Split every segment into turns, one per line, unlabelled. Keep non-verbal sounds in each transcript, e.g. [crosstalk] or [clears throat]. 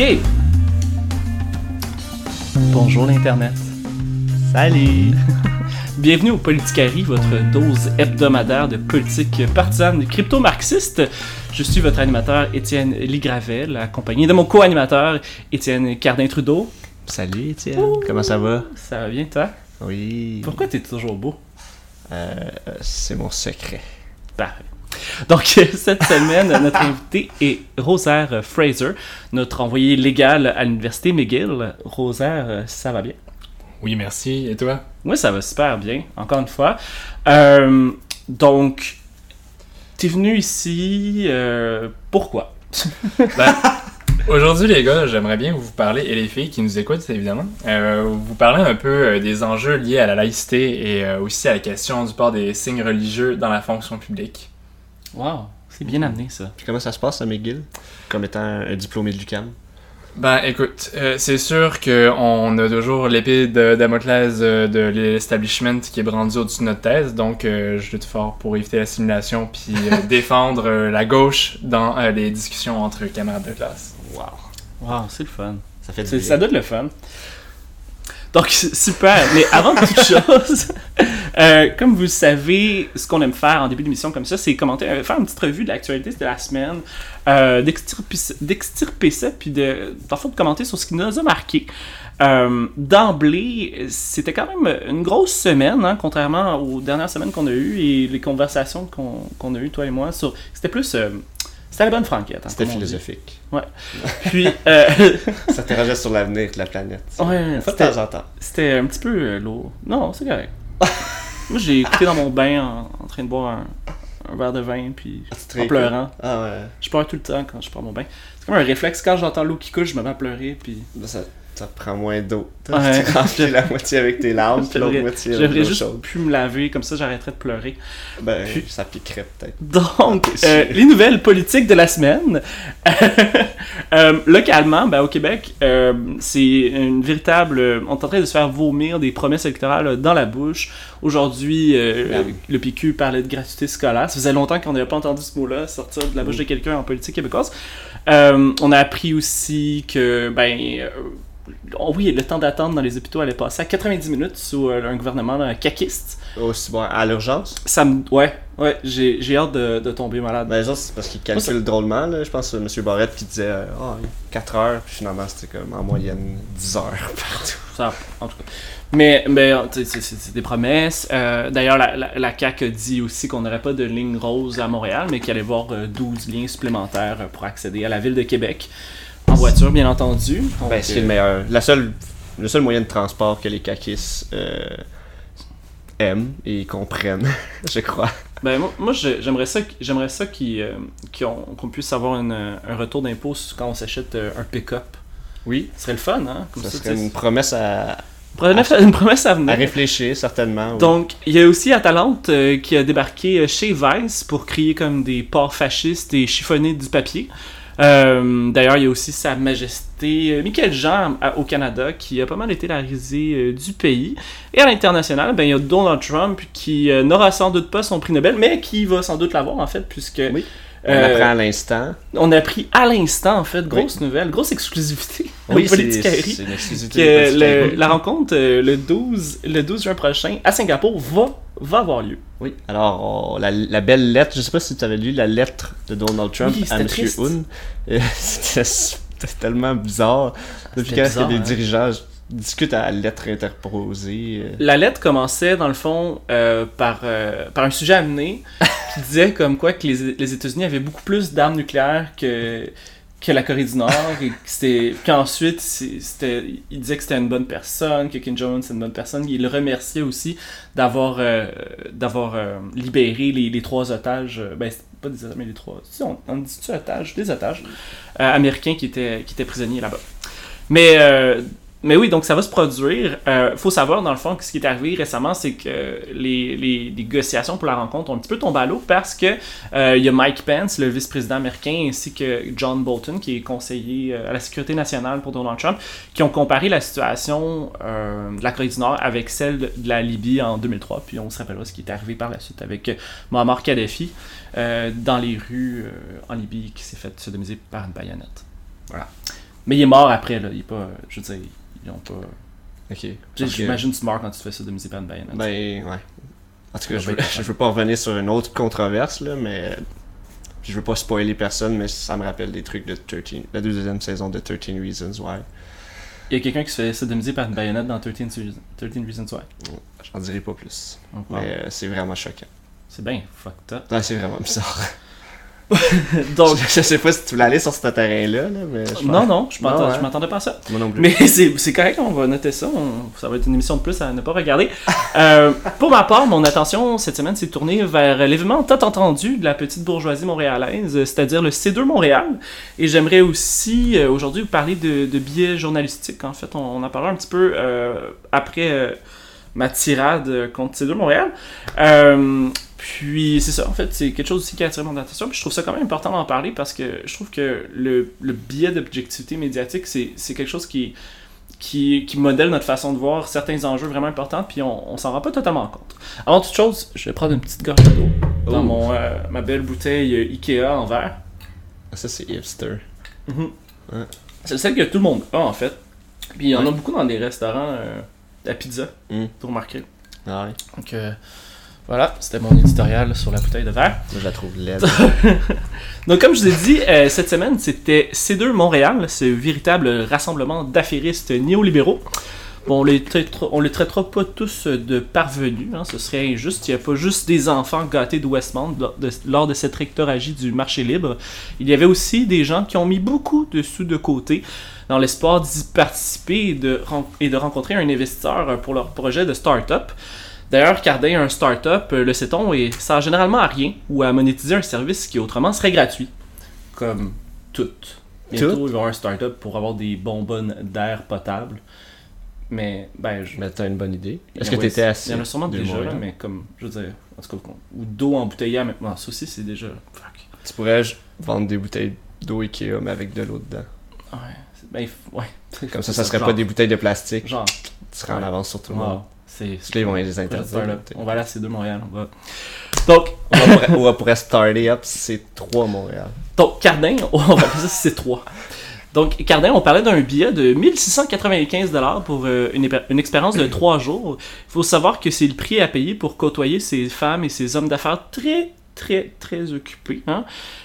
OK. Bonjour l'Internet.
Salut! [laughs]
Bienvenue au Politicari, votre dose hebdomadaire de politique partisane crypto-marxiste. Je suis votre animateur Étienne Ligravel, accompagné de mon co-animateur Étienne Cardin-Trudeau.
Salut Étienne, comment ça va?
Ça va bien, toi?
Oui.
Pourquoi t'es toujours beau?
Euh, c'est mon secret.
Parfait. Donc, [laughs] cette semaine, notre invité est Rosaire Fraser, notre envoyé légal à l'Université McGill. Rosaire, ça va bien?
Oui, merci. Et toi?
Oui, ça va super bien, encore une fois. Euh, donc, t'es venu ici, euh, pourquoi? [laughs]
Ben, Aujourd'hui, les gars, j'aimerais bien vous parler, et les filles qui nous écoutent, évidemment, euh, vous parler un peu euh, des enjeux liés à la laïcité et euh, aussi à la question du port des signes religieux dans la fonction publique.
Wow, c'est bien amené ça.
Puis comment ça se passe à McGill? Comme étant un diplômé de l'UQAM?
Ben, écoute, euh, c'est sûr qu'on a toujours l'épée de Damoclès euh, de l'establishment qui est brandie au-dessus de notre thèse, donc euh, je lutte fort pour éviter l'assimilation puis euh, [laughs] défendre euh, la gauche dans euh, les discussions entre camarades de classe.
Wow.
Wow, c'est le fun.
Ça fait du.
Ça doit être le fun. Donc, super. Mais avant toute [laughs] chose, euh, comme vous le savez, ce qu'on aime faire en début d'émission comme ça, c'est commenter, euh, faire une petite revue de l'actualité de la semaine, euh, d'extirper ça, puis de, de commenter sur ce qui nous a marqué. D'emblée, c'était quand même une grosse semaine, hein, contrairement aux dernières semaines qu'on a eues et les conversations qu'on qu'on a eues, toi et moi, sur... C'était plus... c'était la bonne franquette. hein,
C'était philosophique. [laughs]
Puis, euh, [laughs]
Ça s'interrogeait sur l'avenir de la planète.
ouais,
de temps en temps.
C'était un petit peu euh, lourd. Non, c'est correct. [laughs] Moi, j'ai écouté dans mon bain en, en train de boire un, un verre de vin, puis
Ah,
en pleurant.
Ah ouais.
Je pleure tout le temps quand je prends mon bain. C'est comme un réflexe. Quand j'entends l'eau qui coule, je me mets à pleurer, puis...
Ça, ça prend moins d'eau. [laughs]
Ouais.
Tu remplis la moitié avec tes larmes, puis l'autre moitié avec
j'aimerais juste plus me laver, comme ça j'arrêterais de pleurer.
Ben,
Puis-
ça piquerait peut-être.
Donc, [laughs] euh, les nouvelles politiques de la semaine. [laughs] Euh, localement, ben, au Québec, euh, c'est une véritable. On est en train de se faire vomir des promesses électorales dans la bouche. Aujourd'hui,
Merde.
le PQ parlait de gratuité scolaire. Ça faisait longtemps qu'on n'avait pas entendu ce mot-là sortir de la bouche de quelqu'un en politique québécoise. On a appris aussi que, ben. Oh oui, le temps d'attente dans les hôpitaux allait passer à 90 minutes sous euh, un gouvernement euh, caquiste.
Aussi bon, à l'urgence?
Ça me. Ouais, ouais, j'ai j'ai hâte de, de tomber malade.
Ben, genre, c'est parce qu'ils calculent drôlement, là. Je pense que M. Barrette qui disait euh, Ah, 4 heures, puis finalement, c'était comme en moyenne 10 heures [laughs] partout.
Ça, en tout cas. Mais, mais c'est- des promesses. Euh, D'ailleurs, la, la, la CAQ a dit aussi qu'on n'aurait pas de ligne rose à Montréal, mais qu'il allait y avoir euh, 12 liens supplémentaires pour accéder à la ville de Québec. Voiture, bien entendu. Donc,
Ben, c'est
euh,
le meilleur. La seule, le seul moyen de transport que les caquistes euh, aiment et comprennent, [laughs] je crois.
ben, moi, j'aimerais ça, qu- j'aimerais ça euh, qu'ils ont- qu'on puisse avoir une, euh, un retour d'impôt quand on s'achète euh, un pick-up.
Oui.
Ce serait le fun, hein? Comme
Ça
ça,
serait une promesse à,
une promesse à
à
venir.
réfléchir, certainement. oui.
Donc, il y a aussi Atalante euh, qui a débarqué euh, chez Vice pour crier comme des porcs fascistes et chiffonner du papier. Euh, D'ailleurs, il y a aussi Sa Majesté euh, Michael Jean au Canada qui a pas mal été la risée euh, du pays. Et à l'international, ben, il y a Donald Trump qui n'aura sans doute pas son prix Nobel, mais qui va sans doute l'avoir en fait, puisque
Oui. On
euh,
apprend à l'instant.
on a appris à l'instant en fait, grosse nouvelle, grosse exclusivité [laughs]
Oui, c'est une exclusivité.
le- la rencontre euh, le 12, le 12 juin prochain à Singapour va, va avoir lieu.
Oui, alors on- la, la belle lettre, je sais pas si tu avais lu la lettre de Donald Trump
Oui,
à M. Hoon. Euh, [laughs] C'était tellement bizarre. Depuis quand
bizarre,
que des
hein.
dirigeants discutent à la lettre interposée. euh,
La lettre commençait dans le fond euh, par, euh, par un sujet amené qui [laughs] disait comme quoi que les, les États-Unis avaient beaucoup plus d'armes nucléaires que, que la Corée du Nord et qu'ensuite il disait que c'était une bonne personne, que Kim Jong-un c'est une bonne personne. Il le remerciait aussi d'avoir euh, d'avoir libéré les, les trois otages, ben pas des otages mais les trois, si on, on dit-tu otages, des otages américains qui étaient, qui étaient prisonniers là-bas. Mais mais oui, donc ça va se produire. Euh, faut savoir, dans le fond, que ce qui est arrivé récemment, c'est que les, négociations pour la rencontre ont un petit peu tombé à l'eau parce que euh, il y a Mike Pence, le vice-président américain, ainsi que John Bolton, qui est conseiller euh, à la sécurité nationale pour Donald Trump, qui ont comparé la situation de la Corée du Nord avec celle de la Libye en 2003. Puis on se rappellera ce qui est arrivé par la suite avec Muammar Kadhafi dans les rues en Libye qui s'est fait sodomiser par une baïonnette. Voilà. Mais il est mort après, là. Il est pas. Je veux dire, ils ont pas.
Ok.
J'imagine que tu meurs quand tu te fais ça de musique par une baïonnette.
Ben, ouais. En tout cas, je veux, je veux pas revenir sur une autre controverse, là, mais. Je veux pas spoiler personne, mais ça me rappelle des trucs de 13, la deuxième saison de 13 Reasons Why.
Il y a quelqu'un qui se fait sodomiser par une baïonnette dans 13, Reasons- 13 Reasons Why.
J'en dirai pas plus. Mais euh, c'est vraiment choquant.
C'est bien fucked up.
Ouais, c'est vraiment bizarre. [laughs] [laughs]
Donc,
je, sais pas si tu voulais aller sur ce terrain-là, là, mais. je
non, non, je
Non,
je m'attendais pas à ça.
Moi non plus.
Mais [laughs] c'est correct, on va noter ça. on- ça va être une émission de plus à ne pas regarder. Euh, pour ma part, mon attention cette semaine s'est tournée vers l'événement tant entendu de la petite bourgeoisie montréalaise, c'est-à-dire le C2 Montréal. Et j'aimerais aussi euh, aujourd'hui vous parler de, de biais journalistiques. En fait, on, on en parlera un petit peu euh, après euh, ma tirade contre C2 Montréal. Euh, puis c'est ça, en fait, c'est quelque chose aussi qui a attiré mon attention. Puis je trouve ça quand même important d'en parler parce que je trouve que le, le biais d'objectivité médiatique, c'est quelque chose qui, qui, qui modèle notre façon de voir certains enjeux vraiment importants, puis on, on s'en rend pas totalement compte. Avant toute chose, je vais prendre une petite gorgée d'eau dans
Oh.
mon, euh, ma belle bouteille Ikea en verre.
Ça, c'est hipster.
Mhm.
Ouais.
C'est celle que tout le monde a en fait. Puis il y en a beaucoup dans des restaurants euh, à pizza,
Mm.
vous remarquerez.
Ah ouais.
Donc euh, voilà, c'était mon éditorial sur la bouteille de verre.
Moi, je la trouve laide. [laughs]
Donc, comme je vous ai dit, euh, cette semaine, c'était C2 Montréal, ce véritable rassemblement d'affairistes néolibéraux. Bon, on les, traitera, on les traitera pas tous de parvenus, hein, ce serait injuste. Il n'y a pas juste des enfants gâtés de Westmount lors de, lors de cette rectoragie du marché libre. Il y avait aussi des gens qui ont mis beaucoup de sous de côté dans l'espoir d'y participer et de, et de rencontrer un investisseur pour leur projet de start-up. D'ailleurs, Cardin un start-up, euh, le sait-on, et ça sert généralement à rien ou à monétiser un service qui autrement serait gratuit. Comme tout. Bientôt,
Tout?
il va y avoir un start-up pour avoir des bonbonnes d'air potable. Mais, ben, je.
Mais t'as une bonne idée. Est-ce que t'étais assis
Il y en a sûrement déjà, là, mais comme, je veux dire, en tout cas, ou d'eau embouteillée maintenant. Ça aussi, c'est déjà. Fuck.
Tu pourrais vendre des bouteilles d'eau Ikea, mais avec de l'eau dedans.
Ouais. Ben, ouais.
Comme ça, ça serait
genre,
pas des bouteilles de plastique.
Genre,
Tu serais en avance sur tout le monde.
wow. C'est.
Ils vont les interdire.
On va là, c'est deux Montréal. On va. Donc,
On va pourrait- on va starter up, c'est 3 Montréal.
Donc, Cardin, [laughs] on va appeler ça c'est 3. Donc, Cardin, on parlait d'un billet de 1695$ pour euh, une, une expérience de 3 jours. Il faut savoir que c'est le prix à payer pour côtoyer ces femmes et ces hommes d'affaires très, très, très occupés. hein.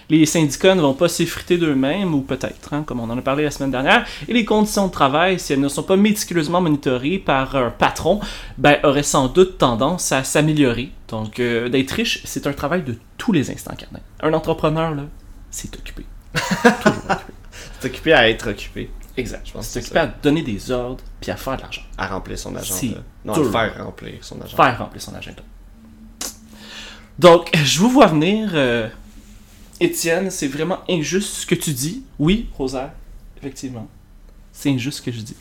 Les syndicats ne vont pas s'effriter d'eux-mêmes, ou peut-être, hein, comme on en a parlé la semaine dernière. Et les conditions de travail, si elles ne sont pas méticuleusement monitorées par un patron, ben, auraient sans doute tendance à s'améliorer. Donc, euh, d'être riche, c'est un travail de tous les instants, Cardin. Un entrepreneur, là, c'est occupé. Toujours occupé. [laughs]
C'est occupé à être occupé.
Exact.
Je pense que
C'est occupé à donner des ordres puis à faire de l'argent.
À remplir son agenda.
Si.
Non,
Dur.
faire remplir son agenda.
Faire remplir son agenda. Donc, [laughs] je vous vois venir. euh, Étienne, c'est vraiment injuste ce que tu dis. Oui, Rosaire, effectivement. C'est injuste ce que je dis.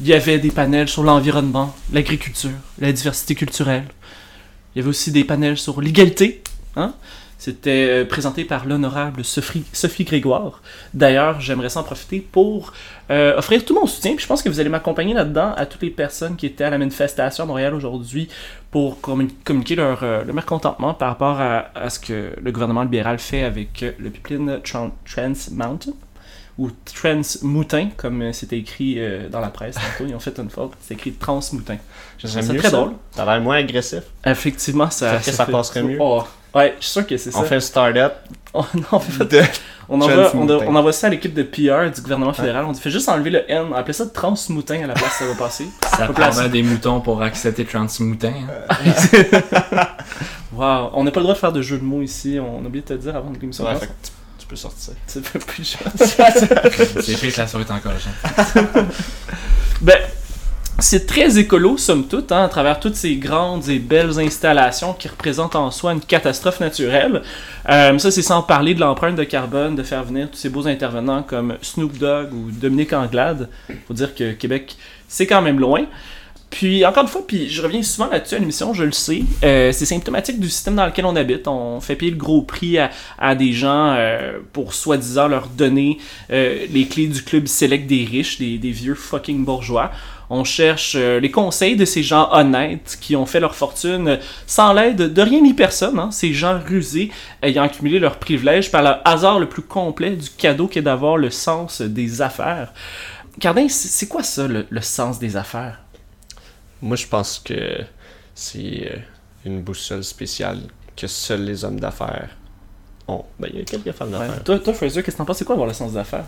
Il y avait des panels sur l'environnement, l'agriculture, la diversité culturelle. Il y avait aussi des panels sur l'égalité. Hein? C'était euh, présenté par l'honorable Sophie, Sophie Grégoire. D'ailleurs, j'aimerais s'en profiter pour euh, offrir tout mon soutien. Puis je pense que vous allez m'accompagner là-dedans à toutes les personnes qui étaient à la manifestation à Montréal aujourd'hui pour communi- communiquer leur, euh, leur mécontentement par rapport à, à ce que le gouvernement libéral fait avec le pipeline Tran- Trans Mountain ou Trans Moutin, comme c'était écrit euh, dans la presse. tantôt. Ils ont fait une faute. C'est écrit Trans Moutin. Je trouve
J'aime
ça
mieux
très
ça.
drôle.
Ça a l'air moins agressif.
Effectivement, ça,
Ça ça passerait mieux.
Oh, ouais, je suis sûr que c'est ça. [laughs]
On fait un start-up
On, on fait
de...
envoie, on, envoie ça à l'équipe de PR du gouvernement fédéral. On dit fait juste enlever le N, appeler ça transmoutin à la place, ça va passer.
Ça prendrait des moutons pour accepter transmoutin. Hein. [laughs]
Wow, on n'a pas le droit de faire de jeu de mots ici, on a oublié de te dire avant de l'émission.
Ouais, fait tu, tu peux sortir.
Ça fait plus cher. [laughs]
C'est pire que la souris est encore jeune.
Ben, c'est très écolo, somme toute, hein, à travers toutes ces grandes et belles installations qui représentent en soi une catastrophe naturelle. Euh, ça, c'est sans parler de l'empreinte de carbone, de faire venir tous ces beaux intervenants comme Snoop Dogg ou Dominique Anglade. Faut dire que Québec, c'est quand même loin. Puis, encore une fois, puis je reviens souvent là-dessus à l'émission, je le sais, euh, c'est symptomatique du système dans lequel on habite. On fait payer le gros prix à, à des gens euh, pour soi-disant leur donner euh, les clés du club select des riches, des, des vieux fucking bourgeois. On cherche euh, les conseils de ces gens honnêtes qui ont fait leur fortune sans l'aide de rien ni personne. hein. Ces gens rusés ayant accumulé leurs privilèges par le hasard le plus complet du cadeau qu'est d'avoir le sens des affaires. Cardin, c'est quoi ça, le, le sens des affaires?
Moi, je pense que c'est euh, une boussole spéciale que seuls les hommes d'affaires ont. Ben, il y a quelques femmes
Ouais.
d'affaires.
Toi, toi, Fraser, qu'est-ce que t'en penses? C'est quoi avoir le sens des affaires?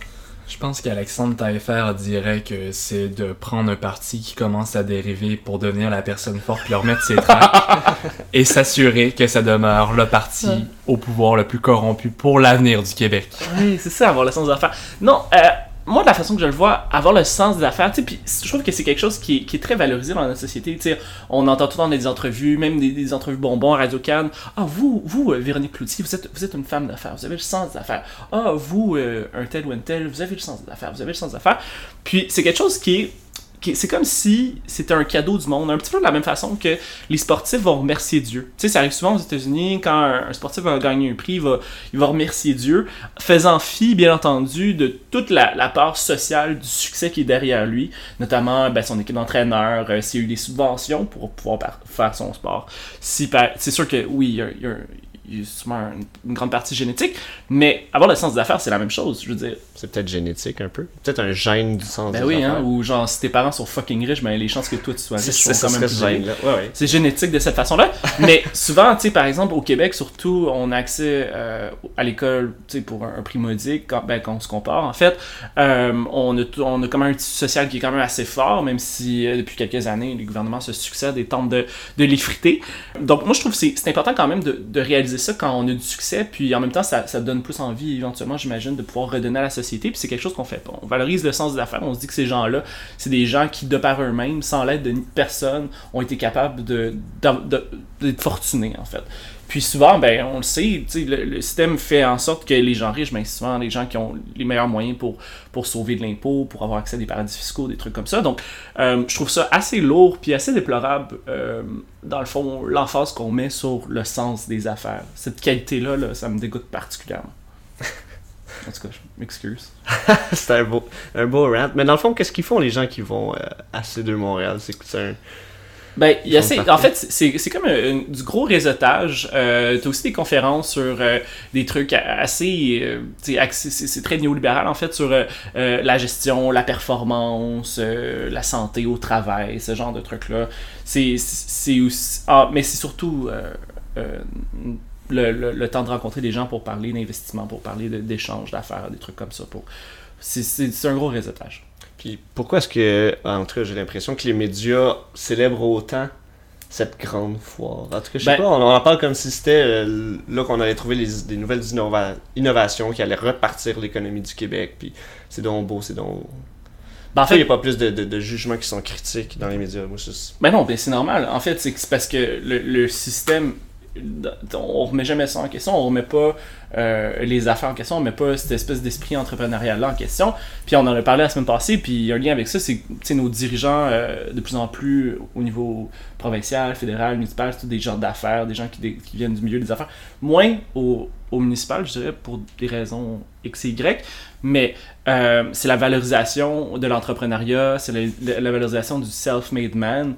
Je pense qu'Alexandre Taillefer dirait que c'est de prendre un parti qui commence à dériver pour devenir la personne forte puis leur mettre ses tracks [laughs] et s'assurer que ça demeure le parti
Ouais.
au pouvoir le plus corrompu pour l'avenir du Québec.
Oui, c'est ça, avoir le sens des affaires. Non, euh, moi, de la façon que je le vois, avoir le sens des affaires, puis je trouve que c'est quelque chose qui est, très valorisé dans notre société. Tu sais, on entend tout le temps des entrevues, même des, entrevues bonbons Radio Cannes. Ah, vous, vous, euh, Véronique Cloutier, vous êtes, vous êtes une femme d'affaires, vous avez le sens des affaires. Ah, vous, euh, un tel ou un tel, vous avez le sens des affaires, vous avez le sens des affaires. Puis c'est quelque chose qui est c'est comme si c'était un cadeau du monde, un petit peu de la même façon que les sportifs vont remercier Dieu. Tu sais, ça arrive souvent aux États-Unis, quand un, sportif va gagner un prix, il va, il va remercier Dieu, faisant fi, bien entendu, de toute la, part sociale du succès qui est derrière lui, notamment ben, son équipe d'entraîneur, euh, s'il a eu des subventions pour pouvoir faire son sport. Si c'est sûr que oui, il y a- il y a sûrement une, une grande partie génétique, mais avoir le sens des affaires, c'est la même chose. Je veux dire,
C'est peut-être génétique un peu. Peut-être un gène du sens
ben
des
oui, hein, ou genre si tes parents sont fucking riches, ben les chances que toi tu sois riche
C'est
sont quand même plus.
Ouais, ouais.
C'est génétique de cette façon-là. [laughs] Mais souvent, tu sais, par exemple, au Québec, surtout, on a accès euh, à l'école, tu sais, pour un, un prix modique, quand, ben, quand on se compare. En fait, euh, on, a, on a quand même un tissu social qui est quand même assez fort, même si euh, depuis quelques années, les gouvernements se succèdent et tentent de, de l'effriter. Donc, moi, je trouve que c'est c'est important quand même de, de réaliser ça quand on a du succès, puis en même temps, ça, donne plus envie, éventuellement, j'imagine, de pouvoir redonner à la société, puis c'est quelque chose qu'on fait pas. On valorise le sens des affaires, on se dit que ces gens-là, c'est des gens qui, de par eux-mêmes, sans l'aide de personne, ont été capables de- d'être fortunés, en fait. Puis souvent, ben, on le sait, le, le système fait en sorte que les gens riches, ben, c'est souvent les gens qui ont les meilleurs moyens pour, pour sauver de l'impôt, pour avoir accès à des paradis fiscaux, des trucs comme ça. Donc, euh, je trouve ça assez lourd puis assez déplorable, euh, dans le fond, l'emphase qu'on met sur le sens des affaires. Cette qualité-là, là, ça me dégoûte particulièrement. [laughs] En tout cas, je m'excuse. [laughs]
C'est un beau, un beau rant. Mais dans le fond, qu'est-ce qu'ils font les gens qui vont euh, à C2 Montréal? C'est c'est un.
Ben, il y a
partis.
en fait, c'est c'est comme un- du gros réseautage. Euh, T'as aussi des conférences sur euh, des trucs a- assez, euh, tu c'est très néolibéral en fait, sur euh, euh, la gestion, la performance, euh, la santé au travail, ce genre de trucs-là. C'est c'est aussi, ah, mais c'est surtout euh, euh, le, le- le temps de rencontrer des gens pour parler d'investissement, pour parler d'échanges d'affaires, des trucs comme ça. Pour c'est- c'est c'est un gros réseautage.
Puis pourquoi est-ce que, en tout cas, j'ai l'impression que les médias célèbrent autant cette grande foire? En tout cas, je sais
Ben-
pas, on, on en parle comme si c'était euh, là qu'on allait trouver les, des nouvelles innova- innovations qui allaient repartir l'économie du Québec. Puis c'est donc beau, c'est donc.
Ben, en
fait, il n'y a pas plus de, de, de jugements qui sont critiques dans les médias. Moi,
Ben non, ben c'est normal. En fait, c'est parce que le, le système, on remet jamais ça en question, on remet pas euh, les affaires en question, on met pas cette espèce d'esprit entrepreneurial-là en question. Puis on en a parlé la semaine passée, puis un lien avec ça, c'est nos dirigeants, euh, de plus en plus au niveau provincial, fédéral, municipal, c'est des gens d'affaires, des gens qui, viennent du milieu des affaires. Moins au, municipal, je dirais, pour des raisons X et Y, mais euh, c'est la valorisation de l'entrepreneuriat, c'est la valorisation du self-made man.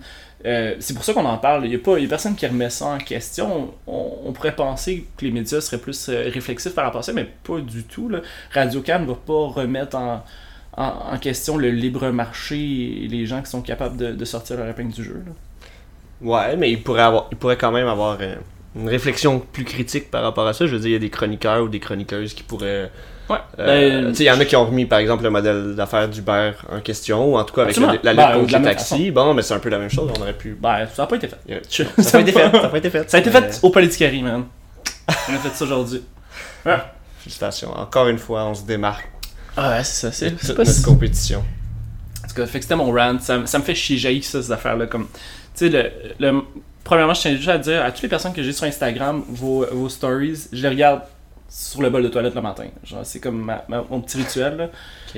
Euh, c'est pour ça qu'on en parle. Il n'y a, a personne qui remet ça en question. On, pourrait penser que les médias seraient plus euh, réflexifs par rapport à ça, mais pas du tout. Là. Radio Cannes ne va pas remettre en, en, question le libre marché et les gens qui sont capables de, sortir leur épingle du jeu.
Ouais, mais il pourrait, avoir, il pourrait quand même avoir euh, une réflexion plus critique par rapport à ça. Je veux dire, il y a des chroniqueurs ou des chroniqueuses qui pourraient.
Ouais.
Euh,
Ben,
il y en a qui ont remis par exemple le modèle d'affaires d'Uber en question, ou en tout cas avec
Absolument.
la, la
Ben, la
taxis. Bon, mais c'est un peu la même chose, on aurait pu.
ben, ça n'a pas été fait.
Yeah. [laughs] Ça n'a pas été fait, ça n'a pas été fait.
Ça a été
Euh,
fait au Politicari, man. On a fait ça aujourd'hui.
Félicitations. Encore une fois, on se démarque
Ah ouais, c'est ça. C'est
notre
si-
compétition.
En tout cas, fait que c'était mon rant. Ça, me- ça me fait chier, ça, ces affaires-là. Comme, tu sais, le, le- premièrement, je tiens juste à dire à toutes les personnes que j'ai sur Instagram, vos, vos stories, je les regarde sur le bol de toilette le matin. Genre, c'est comme ma- ma- mon petit rituel. Là.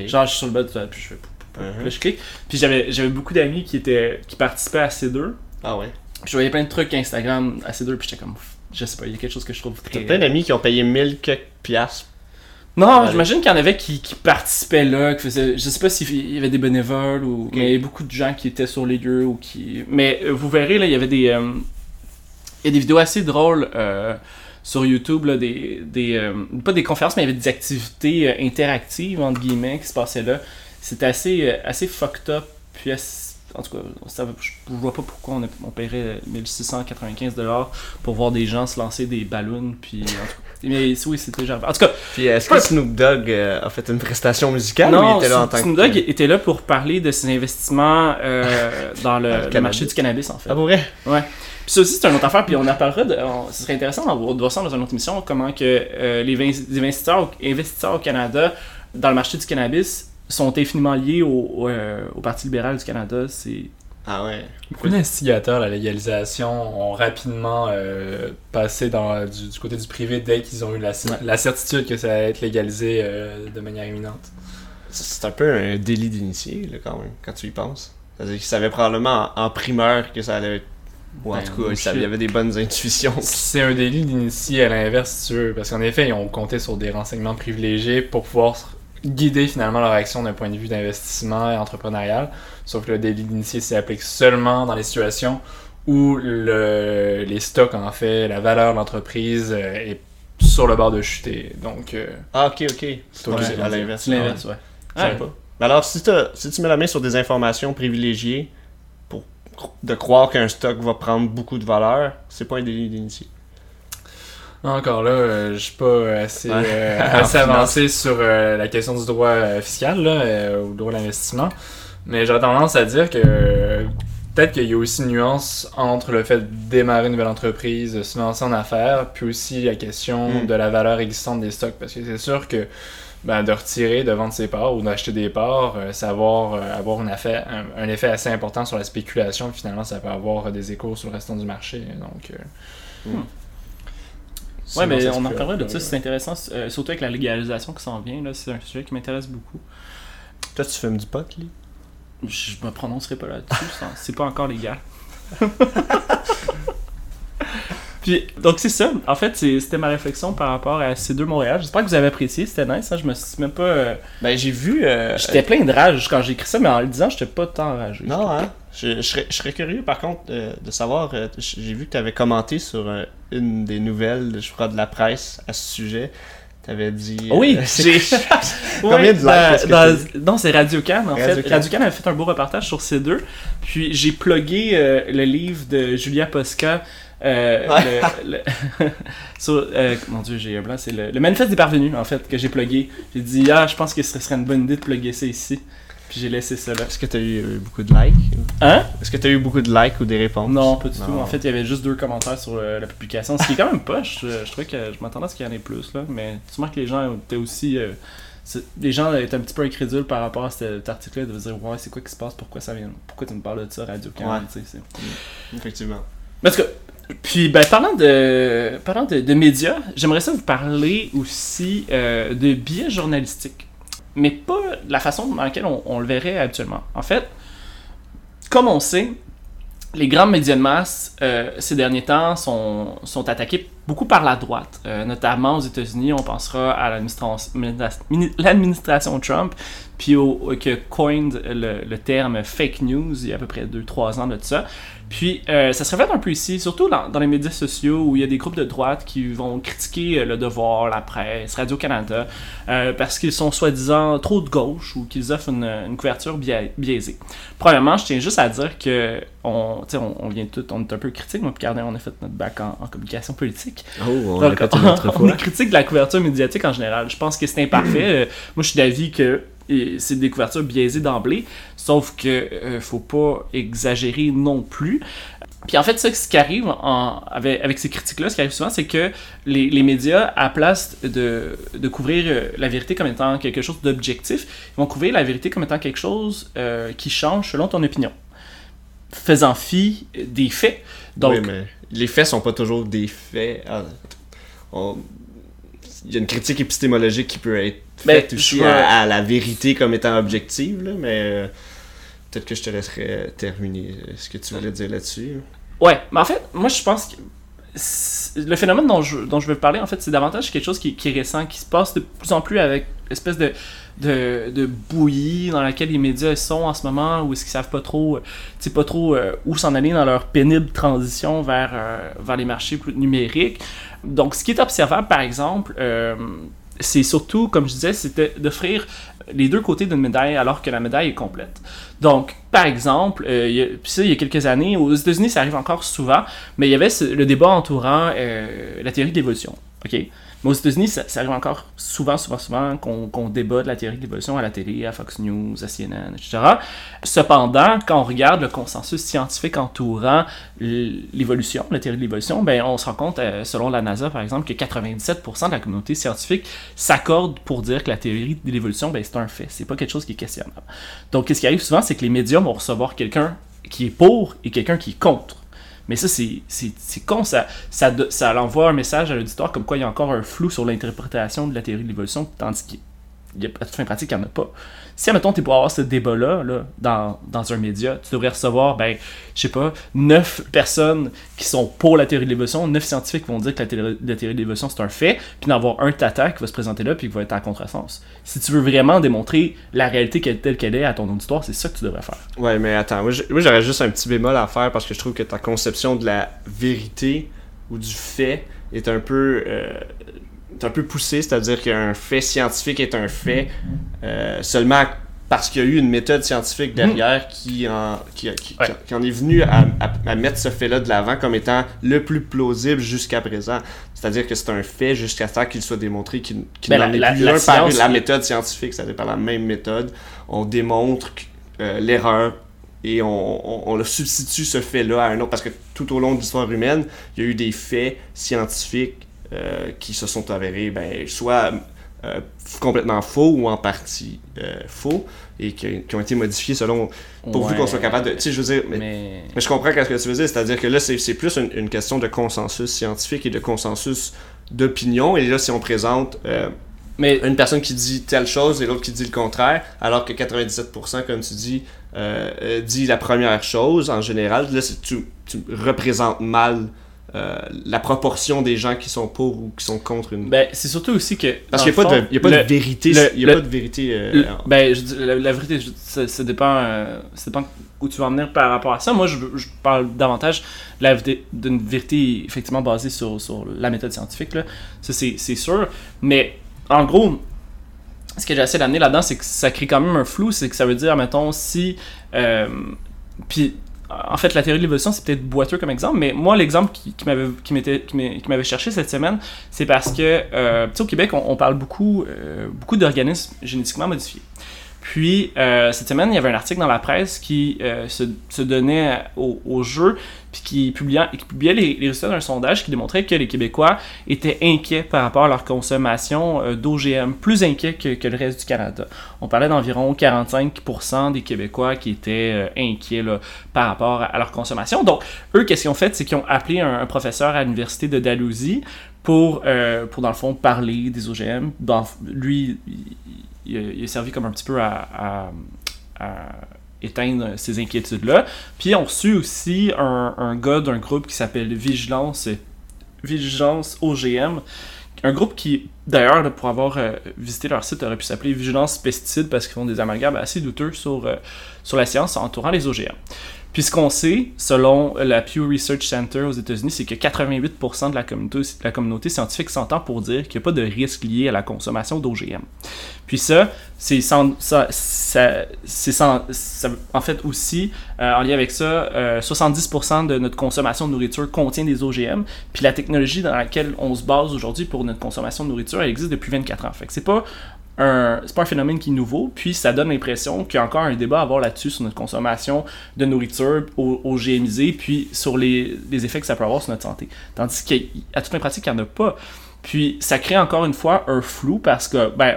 Genre, je suis sur le bol de toilette, puis je fais là, je clique. Puis j'avais, j'avais beaucoup d'amis qui, étaient, qui participaient à C2.
Ah ouais.
Puis je voyais plein de trucs Instagram à C2, puis j'étais comme, je sais pas, il y a quelque chose que je trouve
T'as
très.
plein d'amis qui ont payé 1000 quelques piastres.
Non, j'imagine qu'il y en avait qui, qui participaient là, qui faisaient, je sais pas s'il y avait des bénévoles ou, mais il y avait beaucoup de gens qui étaient sur les lieux ou qui. Mais euh, vous verrez là, il y avait des, euh, il y a des vidéos assez drôles euh, sur YouTube là, des, des euh, pas des conférences, mais il des activités euh, interactives entre guillemets qui se passaient là. C'était assez, euh, assez fucked up, puis assez- en tout cas, ça, je, vois pas pourquoi on, on paierait 1695 dollars pour voir des gens se lancer des ballons, puis en tout cas, mais oui, c'était genre. En tout cas,
Puis est-ce que Snoop Dogg euh, a fait une prestation musicale ou
non,
il était là en tant
Snoop
que.
Dogg était là pour parler de ses investissements euh, dans le, [laughs] marché du cannabis, en fait.
Ah pour vrai?
Puis ça aussi, c'est une autre affaire, puis on en parlera, de, on- ce serait intéressant de voir ça dans une autre émission, comment que euh, les, investisseurs, investisseurs au Canada dans le marché du cannabis sont infiniment liés au, au, euh, au Parti libéral du Canada. C'est...
Ah ouais.
Beaucoup d'instigateurs, la légalisation, ont rapidement euh, passé dans, du, du côté du privé dès qu'ils ont eu la, cer- la certitude que ça allait être légalisé euh, de manière imminente?
C'est un peu un délit d'initié, quand même, quand tu y penses. C'est-à-dire qu'ils savaient probablement en, en primeur que ça allait être. Ou en
Ben,
tout cas, ils savaient- il y avait des bonnes intuitions. [laughs]
C'est un délit d'initier à l'inverse, si tu veux, parce qu'en effet, ils ont compté sur des renseignements privilégiés pour pouvoir guider finalement leur action d'un point de vue d'investissement et entrepreneurial. Sauf que le délit d'initié s'applique seulement dans les situations où le, les stocks, en fait, la valeur de l'entreprise euh, est sur le bord de chuter. Donc, euh,
Ah, ok, ok. C'est
Ouais,
à l'inverse.
L'inverse, ouais.
Savais
Ouais.
pas. Mais alors, si, t'as- si tu mets la main sur des informations privilégiées pour de croire qu'un stock va prendre beaucoup de valeur, c'est pas un délit d'initié.
Encore là, euh, je suis pas assez, euh, [laughs] assez avancé sur euh, la question du droit euh, fiscal là, ou droit d'investissement. Mais j'aurais tendance à dire que peut-être qu'il y a aussi une nuance entre le fait de démarrer une nouvelle entreprise, de se lancer en affaires, puis aussi la question
Mm.
de la valeur existante des stocks. Parce que c'est sûr que ben, de retirer, de vendre ses parts ou d'acheter des parts, ça va avoir, une affaire- un, un effet assez important sur la spéculation. Finalement, ça peut avoir des échos sur le restant du marché. Donc, euh,
Ouais, mais on en reparlera de ça, c'est intéressant, euh, surtout avec la légalisation qui s'en vient, là, c'est un sujet qui m'intéresse beaucoup.
Toi, tu fumes du pot, Lee?
Je me prononcerai pas là-dessus, c'est pas encore légal. [laughs] Puis, donc c'est ça. En fait, c'était ma réflexion par rapport à ces deux Montréal. J'espère que vous avez apprécié, c'était nice. hein. Je me suis même pas. euh,
Ben, j'ai vu. euh,
J'étais plein de rage quand j'ai écrit ça, mais en le disant, j'étais pas tant enragé.
Non, hein? Je, je serais, je serais curieux, par contre, euh, de savoir. euh, j'ai vu que tu avais commenté sur euh, une des nouvelles, je crois, de la presse à ce sujet. Tu avais dit.
Oui,
euh,
j'ai. [laughs]
Combien de likes
dans- Non, c'est Radio-Can en fait.
Radio-Can.
Radio-Can avait fait un beau reportage sur ces deux. Puis j'ai plugué le livre de Julia Posca. euh,
Ouais.
le, le- [laughs] sur, euh, mon dieu, j'ai un blanc. C'est le, le manifeste des parvenus en fait que j'ai plugué. J'ai dit, ah, je pense que ce serait une bonne idée de plugger ça ici. Puis j'ai laissé ça là.
Est-ce que tu as eu euh, beaucoup de likes?
Hein?
Est-ce que tu as eu beaucoup de likes ou des réponses?
Non, pas du
Non.
tout. En fait, il y avait juste deux commentaires sur euh, la publication, ce qui est quand même poche. Je, je trouvais que je m'attendais à ce qu'il y en ait plus, là. Mais sûrement que les gens étaient aussi. euh, les gens étaient un petit peu incrédules par rapport à cet, cet article-là, de se dire, ouais, c'est quoi qui se passe, pourquoi ça vient, pourquoi tu me parles de ça, Radio Can,
Ouais.
tu
Effectivement.
Mais en tout cas, puis ben, parlant de, parlant de, de médias, j'aimerais ça vous parler aussi euh, de biais journalistiques. Mais pas la façon dans laquelle on, le verrait habituellement. En fait, comme on sait, les grands médias de masse, euh, ces derniers temps, sont, sont attaqués beaucoup par la droite. Euh, notamment aux États-Unis, on pensera à l'administration Trump, puis au, que coined le, le terme fake news il y a à peu près 2-3 ans de ça. Puis, euh, ça se reflète un peu ici, surtout dans, dans les médias sociaux où il y a des groupes de droite qui vont critiquer euh, le devoir, la presse, Radio-Canada, euh, parce qu'ils sont soi-disant trop de gauche ou qu'ils offrent une, une couverture bia- biaisée. Premièrement, je tiens juste à dire que on, on, on vient tout, on est un peu critique, moi, puis on a fait notre bac en, en communication politique.
Oh, on
Donc, [laughs] on
fois.
est critique de la couverture médiatique en général. Je pense que c'est imparfait. Moi, je suis d'avis que c'est des couvertures biaisées d'emblée, sauf que euh, faut pas exagérer non plus. Puis en fait, ce qui arrive avec, ces critiques-là, ce qui arrive souvent, c'est que les, médias, à place de, couvrir euh, la vérité comme étant quelque chose d'objectif, vont couvrir la vérité comme étant quelque chose euh, qui change selon ton opinion, faisant fi des faits. Donc,
oui, mais les faits sont pas toujours des faits. Ah, Il y a une critique épistémologique qui peut être
Ben,
fait aussi
je vais-
à, à la vérité comme étant objective, là, mais euh, peut-être que je te laisserai terminer euh, ce que tu voulais dire là-dessus.
Ouais, mais en fait, moi je pense que le phénomène dont je, dont je veux parler, en fait, c'est davantage quelque chose qui, qui est récent, qui se passe de plus en plus avec l'espèce de, de, de bouillie dans laquelle les médias sont en ce moment, où est-ce qu'ils savent pas trop, euh, pas trop euh, où s'en aller dans leur pénible transition vers, euh, vers les marchés plus numériques. Donc, ce qui est observable, par exemple, c'est surtout, comme je disais, c'était d'offrir les deux côtés d'une médaille alors que la médaille est complète. Donc, par exemple, euh, il y a, quelques années, aux États-Unis, ça arrive encore souvent, mais il y avait le débat entourant euh, la théorie de l'évolution. OK? Mais aux États-Unis, ça, arrive encore souvent, souvent, souvent qu'on qu'on débat de la théorie de l'évolution à la télé, à Fox News, à CNN, etc. Cependant, quand on regarde le consensus scientifique entourant l'évolution, la théorie de l'évolution, ben, on se rend compte, euh, selon la NASA par exemple, que 97% de la communauté scientifique s'accorde pour dire que la théorie de l'évolution, ben, c'est un fait. C'est pas quelque chose qui est questionnable. Donc, ce qui arrive souvent, c'est que les médias vont recevoir quelqu'un qui est pour et quelqu'un qui est contre. Mais ça, c'est con, ça, ça, ça envoie un message à l'auditoire comme quoi il y a encore un flou sur l'interprétation de la théorie de l'évolution, tandis qu'il y a, à toute fin pratique, il n'y en a pas. Si, admettons, tu es pour avoir ce débat-là là, dans, dans un média, tu devrais recevoir, ben, je sais pas, neuf personnes qui sont pour la théorie de l'évolution, neuf scientifiques qui vont dire que la théorie, de l'évolution c'est un fait, puis d'en avoir un tata qui va se présenter là puis qui va être en contresens. Si tu veux vraiment démontrer la réalité telle qu'elle est à ton auditoire, c'est ça que tu devrais faire.
Ouais, mais attends, moi j'aurais juste un petit bémol à faire parce que je trouve que ta conception de la vérité ou du fait est un peu, euh, est un peu poussée, c'est-à-dire qu'un fait scientifique est un fait euh, seulement parce qu'il y a eu une méthode scientifique derrière qui, en, qui, qui-
Ouais.
qui- qui en est venue à, à- à mettre ce fait-là de l'avant comme étant le plus plausible jusqu'à présent. C'est-à-dire que c'est un fait jusqu'à ce qu'il soit démontré qu'il qu'il
Ben,
n'en est
la-
plus
la
un par la méthode scientifique, c'est-à-dire par la même méthode. On démontre euh, l'erreur et on, on, on le substitue ce fait-là à un autre parce que tout au long de l'histoire humaine, il y a eu des faits scientifiques euh, qui se sont avérés ben, soit euh, complètement faux ou en partie euh, faux et qui, qui ont été modifiés selon pourvu
Ouais.
qu'on soit capable de tu sais je veux dire mais,
Mais...
mais je comprends ce que tu veux dire c'est-à-dire que là c'est plus une, une question de consensus scientifique et de consensus d'opinion et là si on présente euh,
Mais
une personne qui dit telle chose et l'autre qui dit le contraire, alors que 97%, comme tu dis, euh, dit la première chose en général. Là, tu, tu représentes mal euh, la proportion des gens qui sont pour ou qui sont contre une.
Ben, c'est surtout aussi que.
Parce qu'il n'y a, pas de- y a pas
le-
de vérité. Il y a
le-
pas de vérité. euh,
le- ben, je la, la vérité, je- ça, ça dépend, euh, ça dépend où tu vas en venir par rapport à ça. Moi, je, je parle davantage d'une vérité effectivement basée sur, sur la méthode scientifique. Là. Ça, c'est c'est sûr. Mais en gros, ce que j'essaie d'amener là-dedans, c'est que ça crée quand même un flou. C'est que ça veut dire, mettons, si. euh, puis, en fait, la théorie de l'évolution, c'est peut-être boiteux comme exemple, mais moi, l'exemple qui, qui m'avait qui cherché cette semaine, c'est parce que, euh, tu sais, au Québec, on, on parle beaucoup, euh, beaucoup d'organismes génétiquement modifiés. Puis, euh, cette semaine, il y avait un article dans la presse qui euh, se, se donnait au, au jeu, puis qui publiait, qui publiait les, résultats d'un sondage qui démontrait que les Québécois étaient inquiets par rapport à leur consommation euh, d'OGM, plus inquiets que, que le reste du Canada. On parlait d'environ 45% des Québécois qui étaient euh, inquiets là, par rapport à, leur consommation. Donc, eux, qu'est-ce qu'ils ont fait? C'est qu'ils ont appelé un, un professeur à l'université de Dalhousie pour, euh, pour, dans le fond, parler des OGM. Lui, il, il servi comme un petit peu à, éteindre ces inquiétudes-là. Puis, on reçu aussi un, gars d'un groupe qui s'appelle Vigilance, OGM. Un groupe qui, d'ailleurs, pour avoir euh, visité leur site, aurait pu s'appeler Vigilance Pesticides parce qu'ils font des amalgames assez douteux sur, euh, sur la science entourant les OGM. Puis ce qu'on sait, selon la Pew Research Center aux États-Unis, c'est que 88% de la communauté, scientifique s'entend pour dire qu'il n'y a pas de risque lié à la consommation d'OGM. Puis ça, c'est sans, en fait aussi, euh, en lien avec ça, euh, 70% de notre consommation de nourriture contient des OGM. Puis la technologie dans laquelle on se base aujourd'hui pour notre consommation de nourriture, elle existe depuis 24 ans. Fait que c'est pas un, c'est pas un phénomène qui est nouveau, puis ça donne l'impression qu'il y a encore un débat à avoir là-dessus sur notre consommation de nourriture au- OGMisée, puis sur les, les effets que ça peut avoir sur notre santé. Tandis qu'à toute fin pratique, il n'y en a pas. Puis ça crée encore une fois un flou parce que, ben,